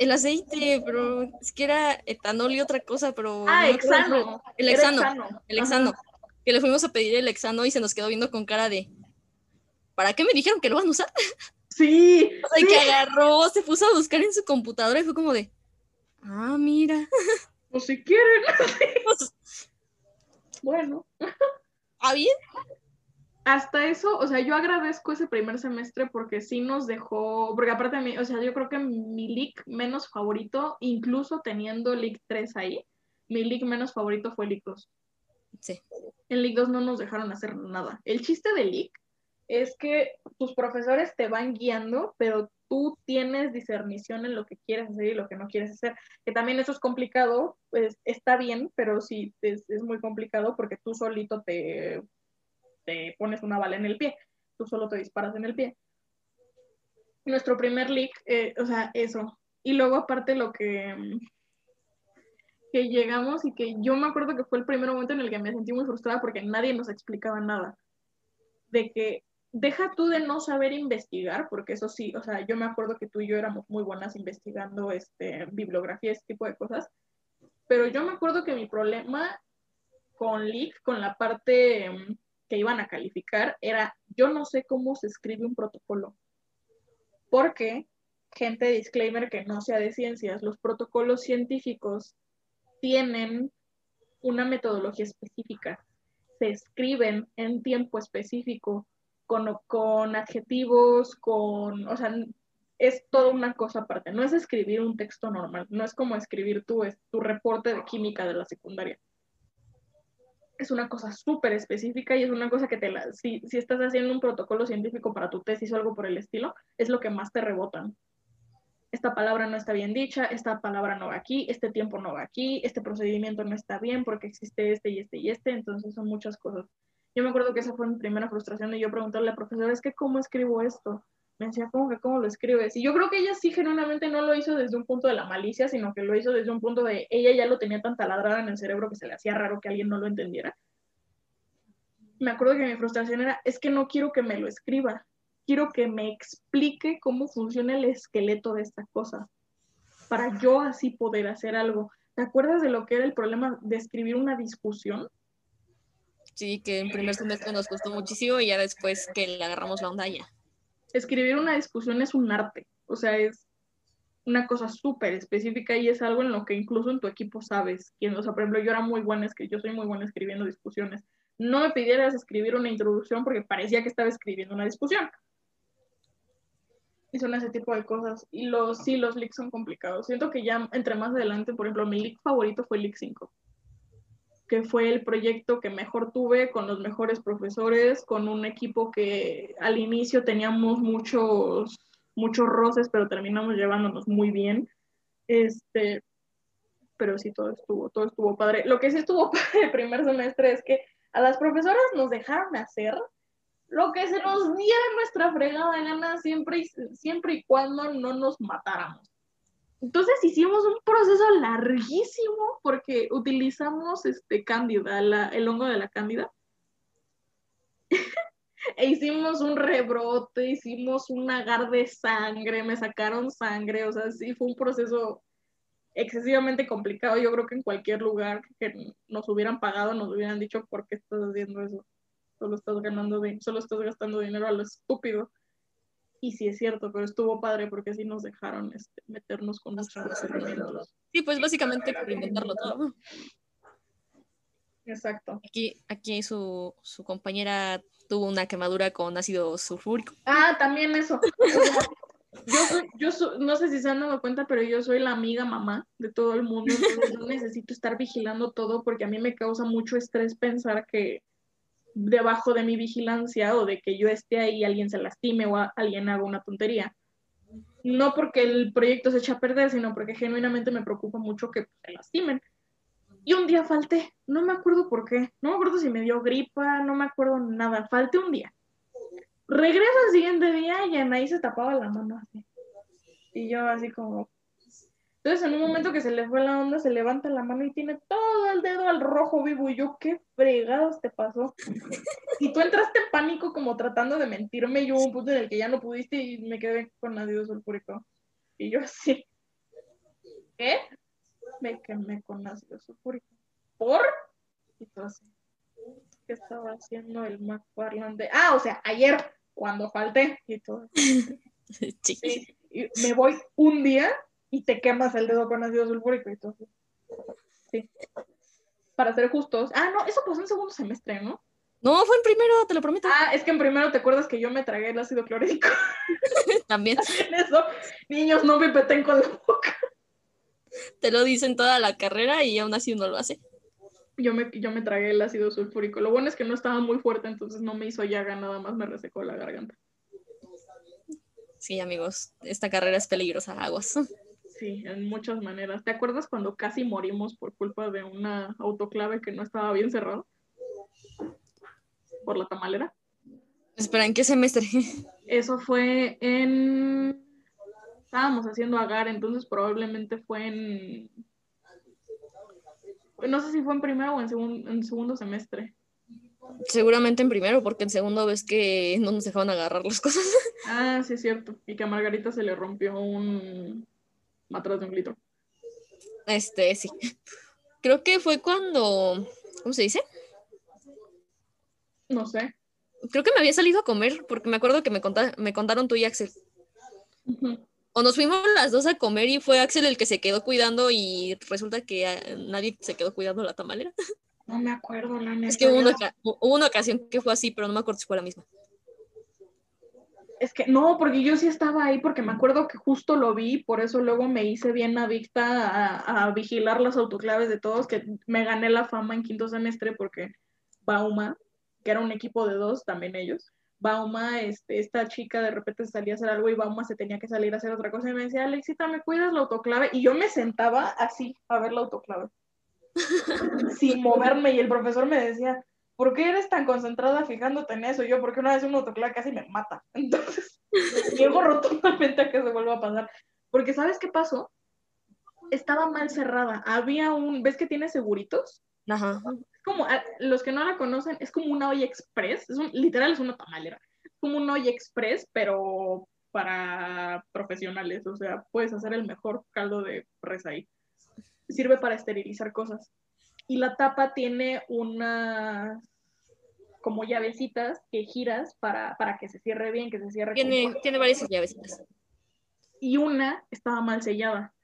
El aceite, pero es que era etanol y otra cosa, pero. Ah, hexano. El hexano. El hexano. Que le fuimos a pedir el hexano y se nos quedó viendo con cara de. ¿para qué me dijeron que lo van a usar? Sí. o sea, que agarró, se puso a buscar en su computadora y fue como de, ah, mira. Pues si quieren. bueno. ¿Ah, bien? Hasta eso, o sea, yo agradezco ese primer semestre porque sí nos dejó, porque aparte de mí, o sea, yo creo que mi leak menos favorito, incluso teniendo leak 3 ahí, mi leak menos favorito fue leak 2. Sí. En leak 2 no nos dejaron hacer nada. El chiste de leak es que tus profesores te van guiando, pero tú tienes discernición en lo que quieres hacer y lo que no quieres hacer. Que también eso es complicado, pues está bien, pero sí es, muy complicado porque tú solito te, te pones una bala en el pie, tú solo te disparas en el pie. Nuestro primer leak, eh, o sea, eso. Y luego aparte lo que, que llegamos y que yo me acuerdo que fue el primer momento en el que me sentí muy frustrada porque nadie nos explicaba nada. De que deja tú de no saber investigar, porque eso sí, o sea, yo me acuerdo que tú y yo éramos muy buenas investigando este, bibliografía, ese tipo de cosas, pero yo me acuerdo que mi problema con Leak, con la parte em, que iban a calificar, era yo no sé cómo se escribe un protocolo, porque gente, disclaimer que no sea de ciencias, los protocolos científicos tienen una metodología específica, se escriben en tiempo específico, con, con adjetivos, con, o sea, es toda una cosa aparte. No es escribir un texto normal, no es como escribir es tu reporte de química de la secundaria. Es una cosa súper específica y es una cosa que te la, si, si estás haciendo un protocolo científico para tu tesis o algo por el estilo, es lo que más te rebotan. Esta palabra no está bien dicha, esta palabra no va aquí, este tiempo no va aquí, este procedimiento no está bien porque existe este y este y este, entonces son muchas cosas. Yo me acuerdo que esa fue mi primera frustración de yo preguntarle a la profesora, es que ¿cómo escribo esto? Me decía, ¿cómo que cómo lo escribes? Y yo creo que ella sí genuinamente no lo hizo desde un punto de la malicia, sino que lo hizo desde un punto de ella ya lo tenía tan taladrada en el cerebro que se le hacía raro que alguien no lo entendiera. Me acuerdo que mi frustración era, es que no quiero que me lo escriba, quiero que me explique cómo funciona el esqueleto de esta cosa, para yo así poder hacer algo. ¿Te acuerdas de lo que era el problema de escribir una discusión? Sí, que en primer semestre nos costó muchísimo y ya después que le agarramos la onda ya escribir una discusión es un arte, o sea, es una cosa súper específica y es algo en lo que incluso en tu equipo sabes quién, o sea, por ejemplo, yo era muy buena, yo soy muy buena escribiendo discusiones. No me pidieras escribir una introducción porque parecía que estaba escribiendo una discusión. Y son ese tipo de cosas. Y los, sí, los leaks son complicados. Siento que ya entre más adelante, por ejemplo, mi leak favorito fue el leak 5 que fue el proyecto que mejor tuve con los mejores profesores, con un equipo que al inicio teníamos muchos, muchos roces, pero terminamos llevándonos muy bien. Este, pero sí, todo estuvo, todo estuvo padre. Lo que sí estuvo padre el primer semestre es que a las profesoras nos dejaron hacer lo que se nos diera nuestra fregada gana siempre siempre y cuando no nos matáramos. Entonces hicimos un proceso larguísimo porque utilizamos este cándida, el hongo de la cándida. e hicimos un rebrote, hicimos un agar de sangre, me sacaron sangre, o sea, sí fue un proceso excesivamente complicado. Yo creo que en cualquier lugar que nos hubieran pagado nos hubieran dicho por qué estás haciendo eso. Solo estás ganando, solo estás gastando dinero a lo estúpido. Y sí es cierto, pero estuvo padre porque así nos dejaron este, meternos con nuestros herramientas. Sí, pues básicamente por inventarlo todo. Exacto. Aquí, aquí su, su compañera tuvo una quemadura con ácido sulfúrico. Ah, también eso. Yo, yo no sé si se han dado cuenta, pero yo soy la amiga mamá de todo el mundo, entonces no necesito estar vigilando todo porque a mí me causa mucho estrés pensar que debajo de mi vigilancia o de que yo esté ahí alguien se lastime o alguien haga una tontería. No porque el proyecto se eche a perder, sino porque genuinamente me preocupa mucho que se lastimen. Y un día falté, no me acuerdo por qué, no me acuerdo si me dio gripa, no me acuerdo nada, falté un día. Regreso al siguiente día y Anaí se tapaba la mano así. Y yo así como, entonces, en un momento que se le fue la onda, se levanta la mano y tiene todo el dedo al rojo vivo. Y yo, ¿qué fregados te pasó? Y tú entraste en pánico, como tratando de mentirme. Yo hubo un punto en el que ya no pudiste y me quedé con ácido sulfúrico. Y yo, así. ¿Qué? Me quemé con ácido sulfúrico. ¿Por? Y tú así. ¿Qué estaba haciendo el McFarland de.? Ah, o sea, ayer, cuando falté. Y todo. Sí. Y me voy un día y te quemas el dedo con ácido sulfúrico y todo. Sí. Para ser justos. Ah, no, eso pasó en segundo semestre, ¿no? No, fue en primero, te lo prometo. Ah, es que en primero te acuerdas que yo me tragué el ácido clorhídrico. También. eso, niños, no me peten con la boca. Te lo dicen toda la carrera y aún así uno lo hace. Yo me, yo me tragué el ácido sulfúrico. Lo bueno es que no estaba muy fuerte, entonces no me hizo llaga, nada más me resecó la garganta. Sí, amigos, esta carrera es peligrosa, aguas. Sí, en muchas maneras. ¿Te acuerdas cuando casi morimos por culpa de una autoclave que no estaba bien cerrada? Por la tamalera. Espera, ¿en qué semestre? Eso fue en... Estábamos haciendo agar, entonces probablemente fue en... No sé si fue en primero o en, en segundo semestre. Seguramente en primero, porque en segundo ves que no nos dejaban agarrar las cosas. Ah, sí, es cierto. Y que a Margarita se le rompió un, atrás de un litro. Este, sí. Creo que fue cuando. ¿Cómo se dice? No sé. Creo que me había salido a comer, porque me acuerdo que me, me contaron tú y Axel. O nos fuimos las dos a comer y fue Axel el que se quedó cuidando y resulta que nadie se quedó cuidando la tamalera. No me acuerdo, la neta. Es que hubo una, hubo una ocasión que fue así, pero no me acuerdo si fue la misma. Es que no, porque yo sí estaba ahí porque me acuerdo que justo lo vi, por eso luego me hice bien adicta a, a vigilar las autoclaves de todos, que me gané la fama en quinto semestre porque Bauma, que era un equipo de dos, también ellos, Bauma, este, esta chica de repente salía a hacer algo y Bauma se tenía que salir a hacer otra cosa y me decía, Alexita, ¿me cuidas la autoclave? Y yo me sentaba así a ver la autoclave, sin moverme y el profesor me decía, ¿por qué eres tan concentrada fijándote en eso? yo, porque una vez un autoclave casi me mata. Entonces, llego rotundamente a que se vuelva a pasar. Porque ¿sabes qué pasó? Estaba mal cerrada. Había un, ¿ves que tiene seguritos? Ajá. Es como, ah, los que no la conocen, es como una olla express. Es un, literal, es una tamalera. Es como una olla express, pero para profesionales. O sea, puedes hacer el mejor caldo de res ahí. Sirve para esterilizar cosas. Y la tapa tiene una como llavecitas que giras para, para que se cierre bien, que se cierre. Tiene, tiene varias llavecitas. Y una estaba mal sellada.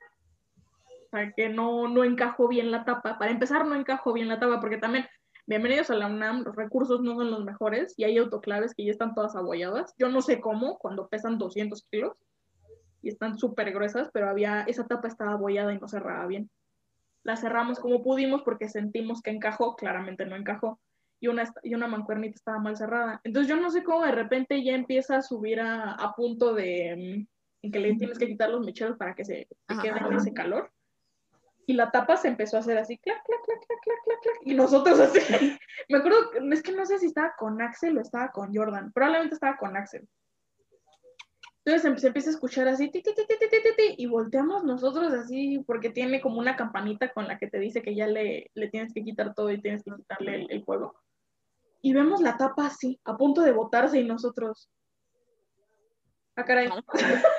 O sea, que no, no encajó bien la tapa. Para empezar, no encajó bien la tapa, porque también, bienvenidos a la UNAM, los recursos no son los mejores y hay autoclaves que ya están todas abolladas. Yo no sé cómo, cuando pesan 200 kilos y están súper gruesas, pero había, esa tapa estaba abollada y no cerraba bien. La cerramos como pudimos porque sentimos que encajó, claramente no encajó y una, y una mancuernita estaba mal cerrada. Entonces yo no sé cómo de repente ya empieza a subir a, a punto de mm, en que le tienes que quitar los mecheros para que se, se quede ese calor. Y la tapa se empezó a hacer así, clac, clac, clac, clac, clac, clac, clac. Y nosotros así, me acuerdo, es que no sé si estaba con Axel o estaba con Jordan, probablemente estaba con Axel. Entonces se empieza a escuchar así, ti, ti, ti, ti, ti, ti, y volteamos nosotros así, porque tiene como una campanita con la que te dice que ya le, le tienes que quitar todo y tienes que quitarle el, el fuego y vemos la tapa así, a punto de botarse y nosotros. Ah, caray.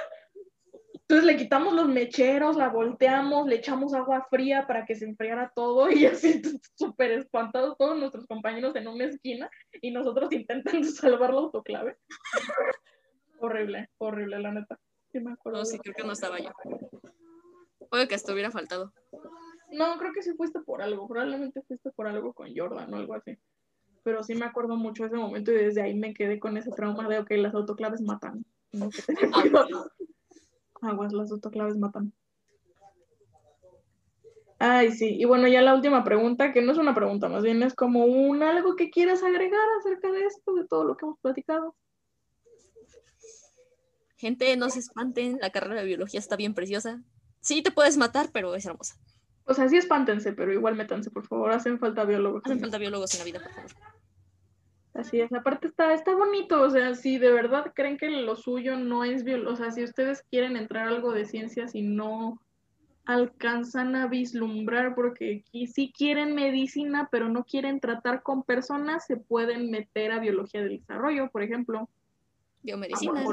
Entonces le quitamos los mecheros, la volteamos, le echamos agua fría para que se enfriara todo y así súper espantados todos nuestros compañeros en una esquina y nosotros intentando salvar la autoclave. horrible, horrible, la neta. Sí me acuerdo. No, sí, creo que no estaba yo. Puede que esto hubiera faltado. No, creo que sí fuiste por algo. Probablemente fuiste por algo con Jordan o algo así pero sí me acuerdo mucho de ese momento y desde ahí me quedé con ese trauma de, ok, las autoclaves matan. Aguas, las autoclaves matan. Ay, sí. Y bueno, ya la última pregunta, que no es una pregunta, más bien es como un algo que quieras agregar acerca de esto, de todo lo que hemos platicado. Gente, no se espanten, la carrera de biología está bien preciosa. Sí, te puedes matar, pero es hermosa. O sea, sí espántense, pero igual métanse, por favor. Hacen falta biólogos. Hacen falta biólogos en la vida, por favor. Así es, aparte está, está bonito, o sea, si de verdad creen que lo suyo no es biología, o sea, si ustedes quieren entrar a algo de ciencias y no alcanzan a vislumbrar, porque aquí sí quieren medicina, pero no quieren tratar con personas, se pueden meter a biología del desarrollo, por ejemplo. Biomedicina.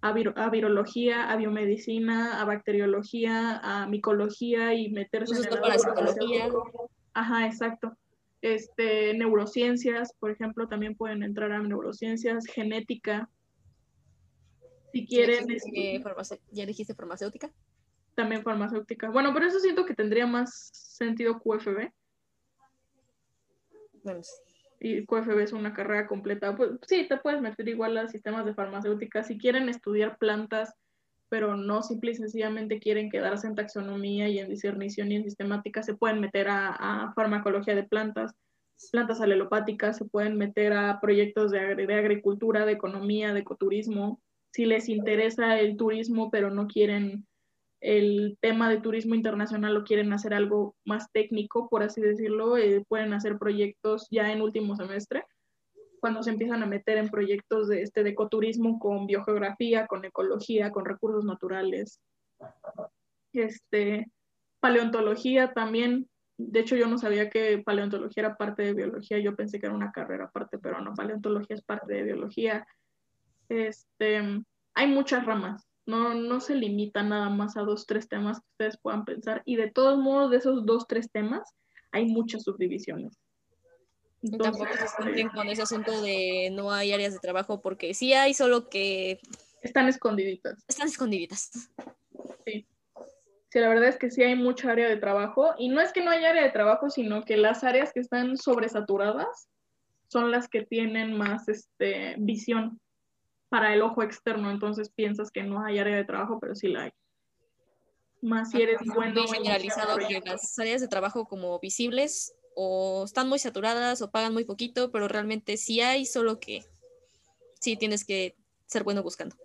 A, a, virología, a biomedicina, a bacteriología, a micología y meterse en el para psicología. Ajá, exacto este, neurociencias, por ejemplo, también pueden entrar a neurociencias, genética. Si quieren. ¿Ya dijiste, farmacéutica? También farmacéutica. Bueno, pero eso siento que tendría más sentido QFB. Y QFB es una carrera completa. Pues, sí, te puedes meter igual a sistemas de farmacéutica. Si quieren estudiar plantas pero no simple y sencillamente quieren quedarse en taxonomía y en discernición y en sistemática, se pueden meter a, farmacología de plantas, plantas alelopáticas, se pueden meter a proyectos de, de, agricultura, de economía, de ecoturismo. Si les interesa el turismo, pero no quieren el tema de turismo internacional o quieren hacer algo más técnico, por así decirlo, eh, pueden hacer proyectos ya en último semestre cuando se empiezan a meter en proyectos de, este, de ecoturismo con biogeografía, con ecología, con recursos naturales. Este, paleontología también. De hecho, yo no sabía que paleontología era parte de biología. Yo pensé que era una carrera aparte, pero no, paleontología es parte de biología. Este, hay muchas ramas. No, no se limita nada más a dos, tres temas que ustedes puedan pensar. Y de todos modos, de esos dos, tres temas, hay muchas subdivisiones. Tampoco se sienten con ese asunto de no hay áreas de trabajo, porque sí hay, solo que Están escondiditas. Están escondiditas. Sí. Sí, la verdad es que sí hay mucha área de trabajo y no es que no haya área de trabajo, sino que las áreas que están sobresaturadas son las que tienen más este, visión para el ojo externo, entonces piensas que no hay área de trabajo, pero sí la hay. Más si eres bueno. Muy generalizado que las áreas de trabajo como visibles o están muy saturadas o pagan muy poquito, pero realmente sí hay, solo que sí tienes que ser bueno buscando.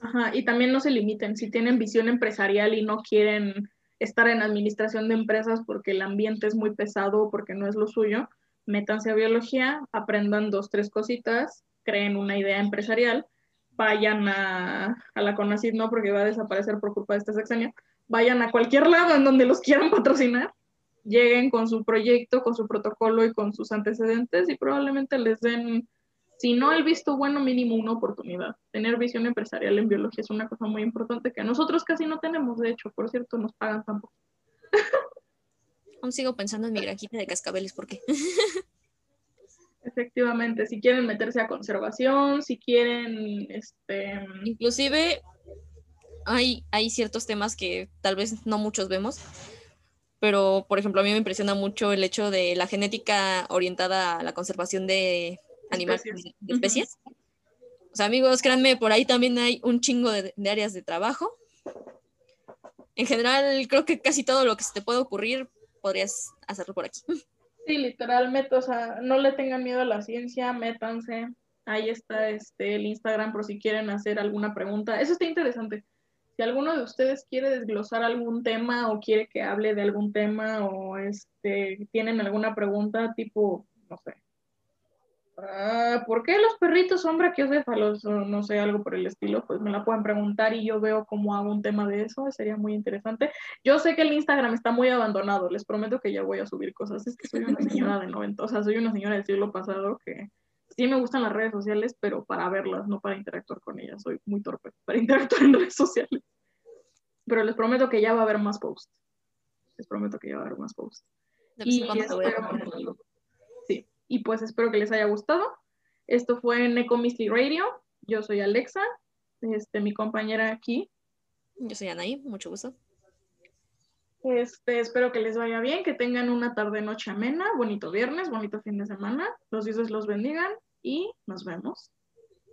Ajá, y también no se limiten, si tienen visión empresarial y no quieren estar en administración de empresas porque el ambiente es muy pesado o porque no es lo suyo, métanse a biología, aprendan dos, tres cositas, creen una idea empresarial, vayan a, a la CONACYT, no porque va a desaparecer por culpa de esta sexenio, vayan a cualquier lado en donde los quieran patrocinar, lleguen con su proyecto, con su protocolo y con sus antecedentes y probablemente les den si no el visto bueno, mínimo una oportunidad. Tener visión empresarial en biología es una cosa muy importante que nosotros casi no tenemos, de hecho, por cierto, nos pagan tampoco. Aún sigo pensando en mi granjita de cascabeles, ¿por qué? Efectivamente, si quieren meterse a conservación, si quieren, este... Inclusive hay, hay ciertos temas que tal vez no muchos vemos, pero por ejemplo a mí me impresiona mucho el hecho de la genética orientada a la conservación de animales, de especies. O sea, amigos, créanme, por ahí también hay un chingo de, áreas de trabajo. En general, creo que casi todo lo que se te puede ocurrir podrías hacerlo por aquí. Sí, literalmente, o sea, no le tengan miedo a la ciencia, métanse. Ahí está este, el Instagram por si quieren hacer alguna pregunta. Eso está interesante. Si alguno de ustedes quiere desglosar algún tema o quiere que hable de algún tema o este, tienen alguna pregunta tipo, no sé, Ah, ¿por qué los perritos son brachiocéfalos? O no sé, algo por el estilo, pues me la pueden preguntar y yo veo cómo hago un tema de eso, sería muy interesante. Yo sé que el Instagram está muy abandonado, les prometo que ya voy a subir cosas, es que soy una señora de 90, o sea, soy una señora del siglo pasado que sí me gustan las redes sociales, pero para verlas, no para interactuar con ellas, soy muy torpe para interactuar en redes sociales. Pero les prometo que ya va a haber más posts. Les prometo que ya va a haber más posts. Y espero, y pues espero que les haya gustado. Esto fue Neco Mystery Radio. Yo soy Alexa, este, mi compañera aquí. Yo soy Anaí, mucho gusto. Este, espero que les vaya bien, que tengan una tarde noche amena, bonito viernes, bonito fin de semana. Los dioses los bendigan y nos vemos.